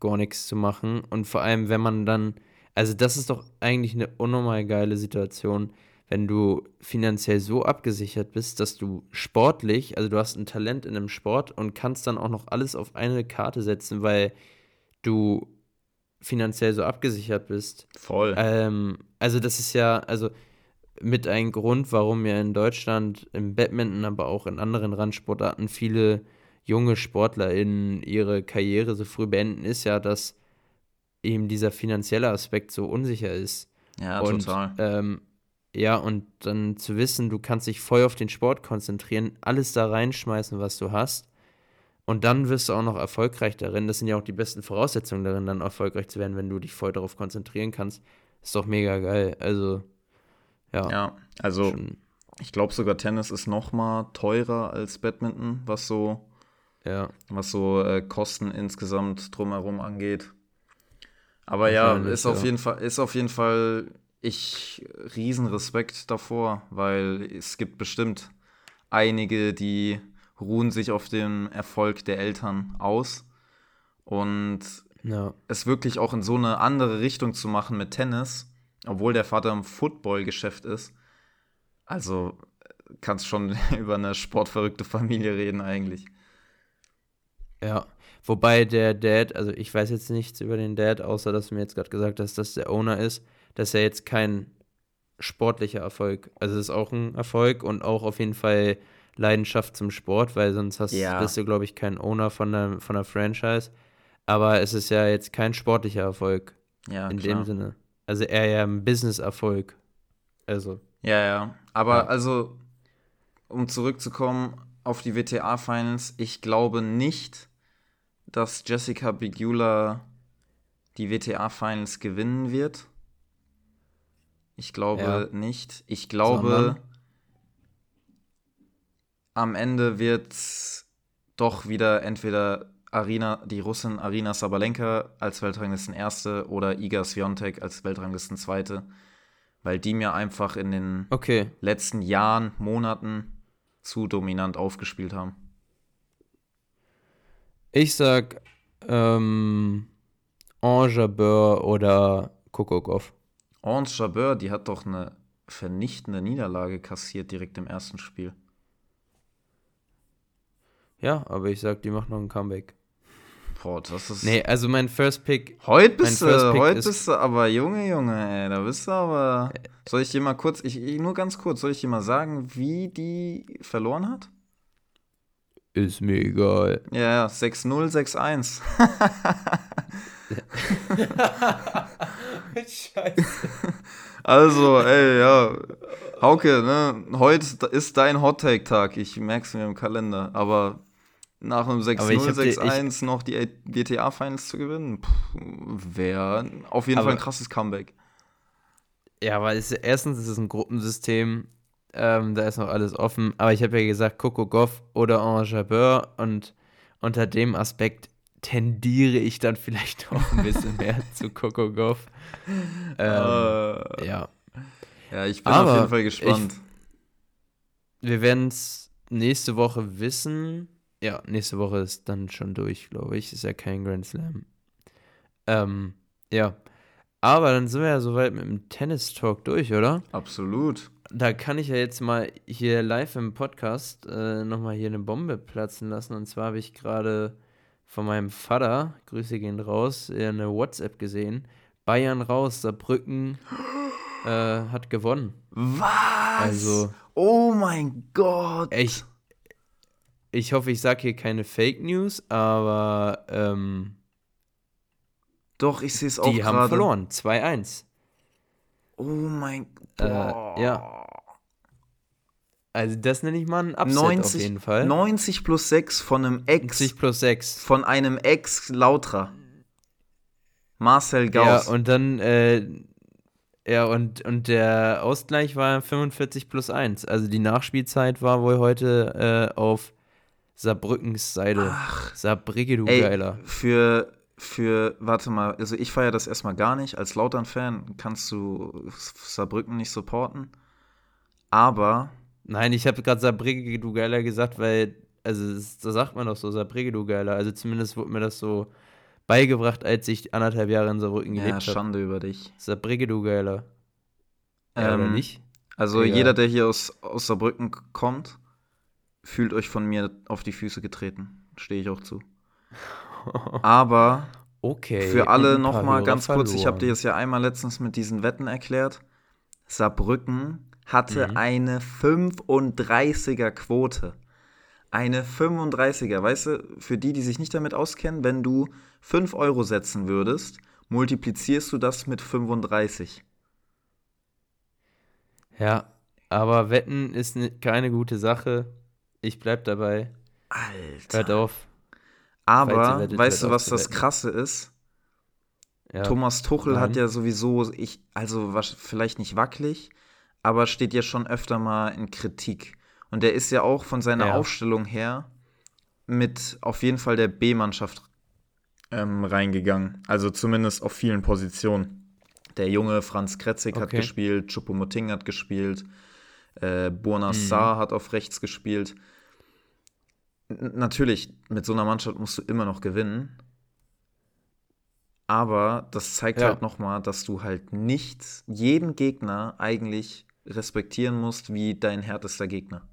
gar nichts zu machen. Und vor allem, wenn man dann also das ist doch eigentlich eine unnormal geile Situation, wenn du finanziell so abgesichert bist, dass du sportlich, also du hast ein Talent in einem Sport und kannst dann auch noch alles auf eine Karte setzen, weil du finanziell so abgesichert bist. Voll. Ähm, also das ist ja, also mit ein Grund, warum ja in Deutschland im Badminton, aber auch in anderen Randsportarten viele junge SportlerInnen ihre Karriere so früh beenden, ist ja, dass eben dieser finanzielle Aspekt so unsicher ist. Ja, und, total. Ähm, ja, und dann zu wissen, du kannst dich voll auf den Sport konzentrieren, alles da reinschmeißen, was du hast. Und dann wirst du auch noch erfolgreich darin. Das sind ja auch die besten Voraussetzungen darin, dann erfolgreich zu werden, wenn du dich voll darauf konzentrieren kannst. Ist doch mega geil. Also, ja. Ja, also schon. ich glaube sogar Tennis ist noch mal teurer als Badminton, was so, ja. was so äh, Kosten insgesamt drumherum angeht. Aber ja, ist auf, Jeden Fall, ist auf jeden Fall ich riesen Respekt davor, weil es gibt bestimmt einige, die ruhen sich auf dem Erfolg der Eltern aus. Und ja. es wirklich auch in so eine andere Richtung zu machen mit Tennis, obwohl der Vater im Football-Geschäft ist. Also kannst schon über eine sportverrückte Familie reden eigentlich. Ja, Wobei der Dad, also ich weiß jetzt nichts über den Dad, außer dass du mir jetzt gerade gesagt hast, dass der Owner ist, dass er jetzt kein sportlicher Erfolg. Also es ist auch ein Erfolg und auch auf jeden Fall Leidenschaft zum Sport, weil sonst hast, ja. bist du, glaube ich, kein Owner von der, von der Franchise. Aber es ist ja jetzt kein sportlicher Erfolg. Ja, in klar. dem Sinne. Also eher ja ein Business-Erfolg. Also. Ja, ja. Aber ja. also, um zurückzukommen auf die WTA-Finals, ich glaube nicht, dass Jessica Bigula die WTA-Finals gewinnen wird. Ich glaube Ja. nicht. Ich glaube, Sondern? Am Ende wird doch wieder entweder Arina, die Russin Arina Sabalenka als Weltranglisten Erste oder Iga Swiatek als Weltranglisten Zweite, weil die mir einfach in den Okay. letzten Jahren, Monaten zu dominant aufgespielt haben. Ich sag ähm, Ange Jabeur oder Kokokov. Ange Jabeur, die hat doch eine vernichtende Niederlage kassiert direkt im ersten Spiel. Ja, aber ich sag, die macht noch ein Comeback. Boah, das ist. Nee, also mein First Pick. Heute bist du, heute ist- bist du aber Junge, Junge, ey, da bist du aber. Soll ich dir mal kurz, ich, nur ganz kurz, soll ich dir mal sagen, wie die verloren hat? Ist mir egal. Ja, ja, 6-0, 6-1. Scheiße. Also, ey, ja. Hauke, ne, heute ist dein Hot Take Tag. Ich merk's mir im Kalender. Aber nach einem Aber ich 6-0, hab dir- 6-1 noch die WTA Finals zu gewinnen, wäre auf jeden Aber- Fall ein krasses Comeback. Ja, weil es, erstens ist es ein Gruppensystem, ähm, da ist noch alles offen. Aber ich habe ja gesagt, Coco Goff oder Ange und unter dem Aspekt tendiere ich dann vielleicht auch ein bisschen mehr zu Coco Goff. Ähm, Äh, ja, ja, ich bin aber auf jeden Fall gespannt. wir werden es nächste Woche wissen. Ja, nächste Woche ist dann schon durch, glaube ich. Ist ja kein Grand Slam. Ähm, ja. Aber dann sind wir ja soweit mit dem Tennis-Talk durch, oder? Absolut. Da kann ich ja jetzt mal hier live im Podcast äh, nochmal hier eine Bombe platzen lassen. Und zwar habe ich gerade von meinem Vater, Grüße gehen raus, äh, eine WhatsApp gesehen. Bayern raus, Saarbrücken äh, hat gewonnen. Was? Also- oh mein Gott. Ich, ich hoffe, ich sage hier keine Fake News, aber ähm, Doch, ich sehe es auch die haben verloren. 2-1. Oh mein Äh, Gott. ja. Also das nenne ich mal ein Upset 90, auf jeden Fall. 90 plus 6 von einem Ex. 90 plus 6. Von einem Ex Lautra. Marcel Ja, Gauss. und dann, äh, ja, und, und der Ausgleich war 45 plus 1. Also die Nachspielzeit war wohl heute äh, auf Saarbrückens Seite. Ach, Saarbrücke, du ey, Geiler. für, für, warte mal, also ich feiere das erstmal gar nicht. Als Lautern-Fan kannst du Saarbrücken nicht supporten. Aber, Nein, ich habe gerade Saarbrücke, du Geiler gesagt, weil, also da sagt man doch so, Saarbrücke, du Geiler. Also zumindest wurde mir das so beigebracht, als ich anderthalb Jahre in Saarbrücken ja, gelebt habe. Schande über dich. Saarbrücke, du Geiler. Ja, oder Ähm, nicht? Also Egal. jeder, der hier aus, aus Saarbrücken kommt, fühlt euch von mir auf die Füße getreten. Stehe ich auch zu. Aber Okay. für alle nochmal ganz kurz, ich habe dir verloren. das ja einmal letztens mit diesen Wetten erklärt. Saarbrücken hatte Mhm. eine 35er Quote. Eine 35er, weißt du, für die, die sich nicht damit auskennen, wenn du 5 Euro setzen würdest, multiplizierst du das mit 35. Ja, aber Wetten ist ne, keine gute Sache. Ich bleib dabei. Alter. Hört auf. Aber wettet, weißt du, was das. Krasse ist? Ja. Thomas Tuchel Nein. hat ja sowieso, ich, also was, vielleicht nicht wackelig, aber steht ja schon öfter mal in Kritik. Und der ist ja auch von seiner Ja. Aufstellung her mit auf jeden Fall der B-Mannschaft ähm, reingegangen. Also zumindest auf vielen Positionen. Der junge Franz Kretzig hat Okay. gespielt, Choupo-Moting hat gespielt, äh, Borna Mhm. Sarr hat auf rechts gespielt. Natürlich, mit so einer Mannschaft musst du immer noch gewinnen. Aber das zeigt Ja. halt nochmal, dass du halt nicht jeden Gegner eigentlich respektieren musst wie dein härtester Gegner.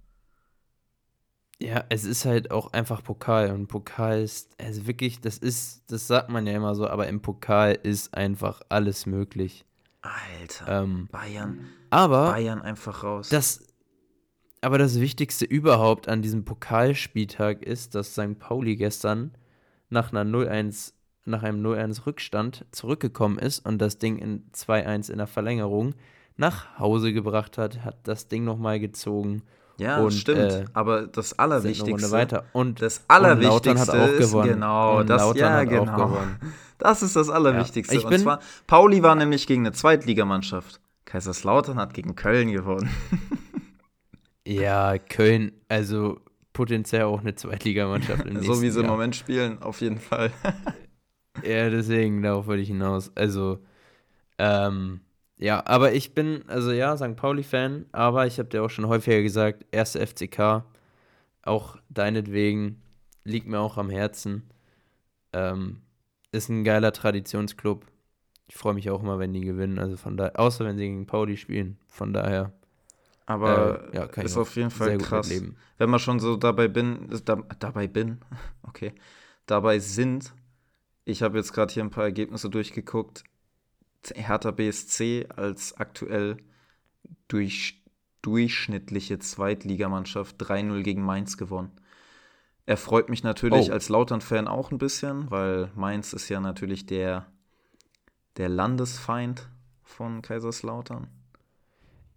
Ja, es ist halt auch einfach Pokal. Und Pokal ist, also wirklich, das ist, das sagt man ja immer so, aber im Pokal ist einfach alles möglich. Alter, Ähm, Bayern, aber Bayern einfach raus. das, aber das Wichtigste überhaupt an diesem Pokalspieltag ist, dass St. Pauli gestern nach einer 0-1, nach einem 0-1 Rückstand zurückgekommen ist und das Ding in 2-1 in der Verlängerung nach Hause gebracht hat, hat das Ding nochmal gezogen Ja, Und, stimmt. äh, aber das Allerwichtigste. weiter. Und, Das und Allerwichtigste hat auch ist gewonnen. genau und das. Lautern ja, hat genau. auch gewonnen. Das ist das Allerwichtigste. Ja, ich Und bin- zwar, Pauli war nämlich gegen eine Zweitligamannschaft. Kaiserslautern hat gegen Köln gewonnen. Ja, Köln, also potenziell auch eine Zweitligamannschaft im so wie sie im. Moment spielen, auf jeden Fall. Ja, deswegen, darauf wollte ich hinaus. Also, ähm, ja, aber ich bin, also ja, St. Pauli-Fan, aber ich habe dir auch schon häufiger gesagt, erste FCK, auch deinetwegen, liegt mir auch am Herzen. Ähm, ist ein geiler Traditionsclub. Ich freue mich auch immer, wenn die gewinnen, also von daher, außer wenn sie gegen Pauli spielen. Von daher, Aber äh, ja, ist auf jeden Fall krass. Wenn man schon so dabei bin, da, dabei bin, okay, dabei sind. Ich habe jetzt gerade hier ein paar Ergebnisse durchgeguckt. Hertha BSC als aktuell durch, durchschnittliche Zweitligamannschaft 3-0 gegen Mainz gewonnen. Erfreut mich natürlich Oh. als Lautern-Fan auch ein bisschen, weil Mainz ist ja natürlich der, der Landesfeind von Kaiserslautern.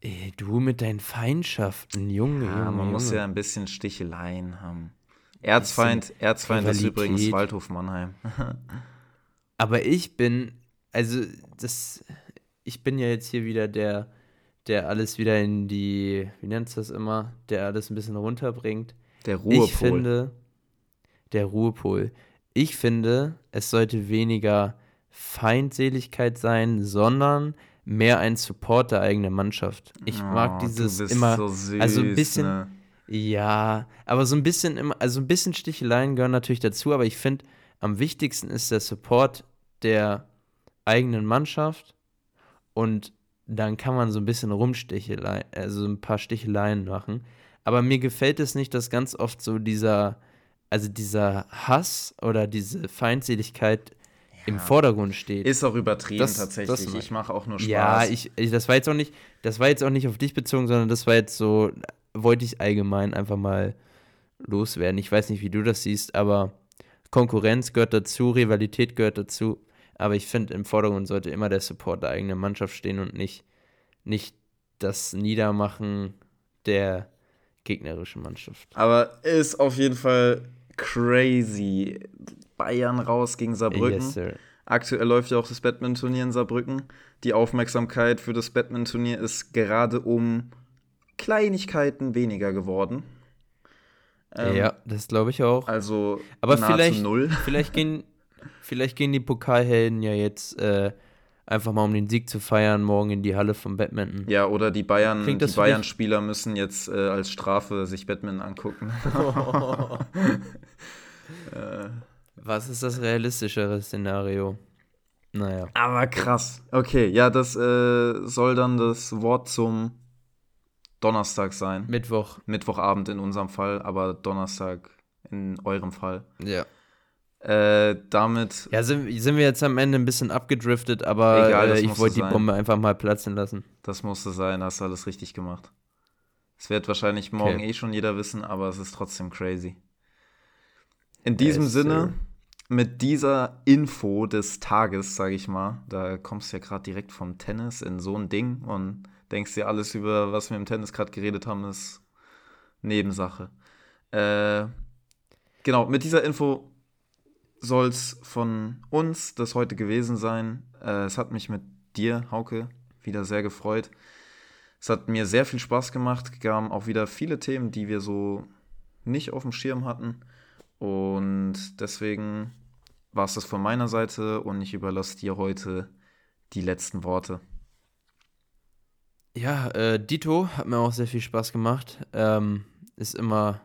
Ey, du mit deinen Feindschaften, Junge, Ja, Junge, man muss Junge. ja ein bisschen Sticheleien haben. Erzfeind, Erzfeind ist übrigens Waldhof Mannheim. Aber ich bin, also das, ich bin ja jetzt hier wieder der, der alles wieder in die, wie nennt das immer, der alles ein bisschen runterbringt. Der Ruhepol. Ich finde, der Ruhepol. Ich finde, es sollte weniger Feindseligkeit sein, sondern mehr ein Support der eigenen Mannschaft. Ich mag Oh, dieses immer, so süß, also ein bisschen, ne? ja, aber so ein bisschen immer, also ein bisschen Sticheleien gehören natürlich dazu, aber ich finde, am wichtigsten ist der Support der eigenen Mannschaft und dann kann man so ein bisschen rumsticheleien, also ein paar Sticheleien machen. Aber mir gefällt es nicht, dass ganz oft so dieser, also dieser Hass oder diese Feindseligkeit im Vordergrund steht. Ist auch übertrieben Das- tatsächlich. das ich mache auch nur Spaß. Ja, ich, ich, das war jetzt auch nicht, das war jetzt auch nicht auf dich bezogen, sondern das war jetzt so, wollte ich allgemein einfach mal loswerden. Ich weiß nicht, wie du das siehst, aber Konkurrenz gehört dazu, Rivalität gehört dazu. Aber ich finde, im Vordergrund sollte immer der Support der eigenen Mannschaft stehen und nicht, nicht das Niedermachen der gegnerischen Mannschaft. Aber ist auf jeden Fall crazy. Bayern raus gegen Saarbrücken. Yes, sir. Aktuell läuft ja auch das Badminton-Turnier in Saarbrücken. Die Aufmerksamkeit für das Badminton-Turnier ist gerade um Kleinigkeiten weniger geworden. Ähm, ja, das glaube ich auch. Also Aber vielleicht, null. vielleicht, gehen, vielleicht gehen die Pokalhelden ja jetzt äh, einfach mal, um den Sieg zu feiern, morgen in die Halle vom Badminton. Ja, oder die Bayern, Klingt Bayern-Spieler müssen jetzt äh, als Strafe sich Badminton angucken. Was ist das realistischere Szenario? Naja. Aber krass. Okay, ja, das äh, soll dann das Wort zum Donnerstag sein. Mittwoch. Mittwochabend in unserem Fall, aber Donnerstag in eurem Fall. Ja. Äh, damit, Ja, sind, sind wir jetzt am Ende ein bisschen abgedriftet, aber Egal, äh, ich wollte die. Bombe einfach mal platzen lassen. das musste sein, hast du alles richtig gemacht. Es wird wahrscheinlich morgen Okay. eh schon jeder wissen, aber es ist trotzdem crazy. In diesem Yes, Sinne, sir. mit dieser Info des Tages, sage ich mal, da kommst du ja gerade direkt vom Tennis in so ein Ding und denkst dir alles über, was wir im Tennis gerade geredet haben, ist Nebensache. Äh, genau, mit dieser Info soll es von uns das heute gewesen sein. Äh, es hat mich mit dir, Hauke, wieder sehr gefreut. Es hat mir sehr viel Spaß gemacht. Kamen auch wieder viele Themen, die wir so nicht auf dem Schirm hatten. Und deswegen war es das von meiner Seite und ich überlasse dir heute die letzten Worte. Ja, äh, Dito hat mir auch sehr viel Spaß gemacht. Ähm, ist immer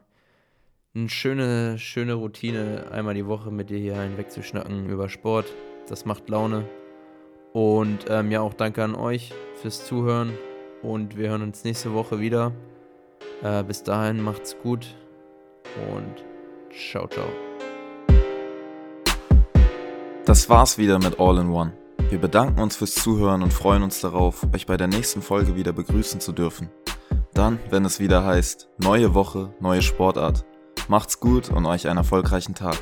eine schöne, schöne Routine, einmal die Woche mit dir hier hinweg zu schnacken über Sport. Das macht Laune. Und ähm, ja, auch danke an euch fürs Zuhören. Und wir hören uns nächste Woche wieder. Äh, bis dahin macht's gut und ciao, ciao. Das war's wieder mit All in One. Wir bedanken uns fürs Zuhören und freuen uns darauf, euch bei der nächsten Folge wieder begrüßen zu dürfen. Dann, wenn es wieder heißt, neue Woche, neue Sportart. Macht's gut und euch einen erfolgreichen Tag.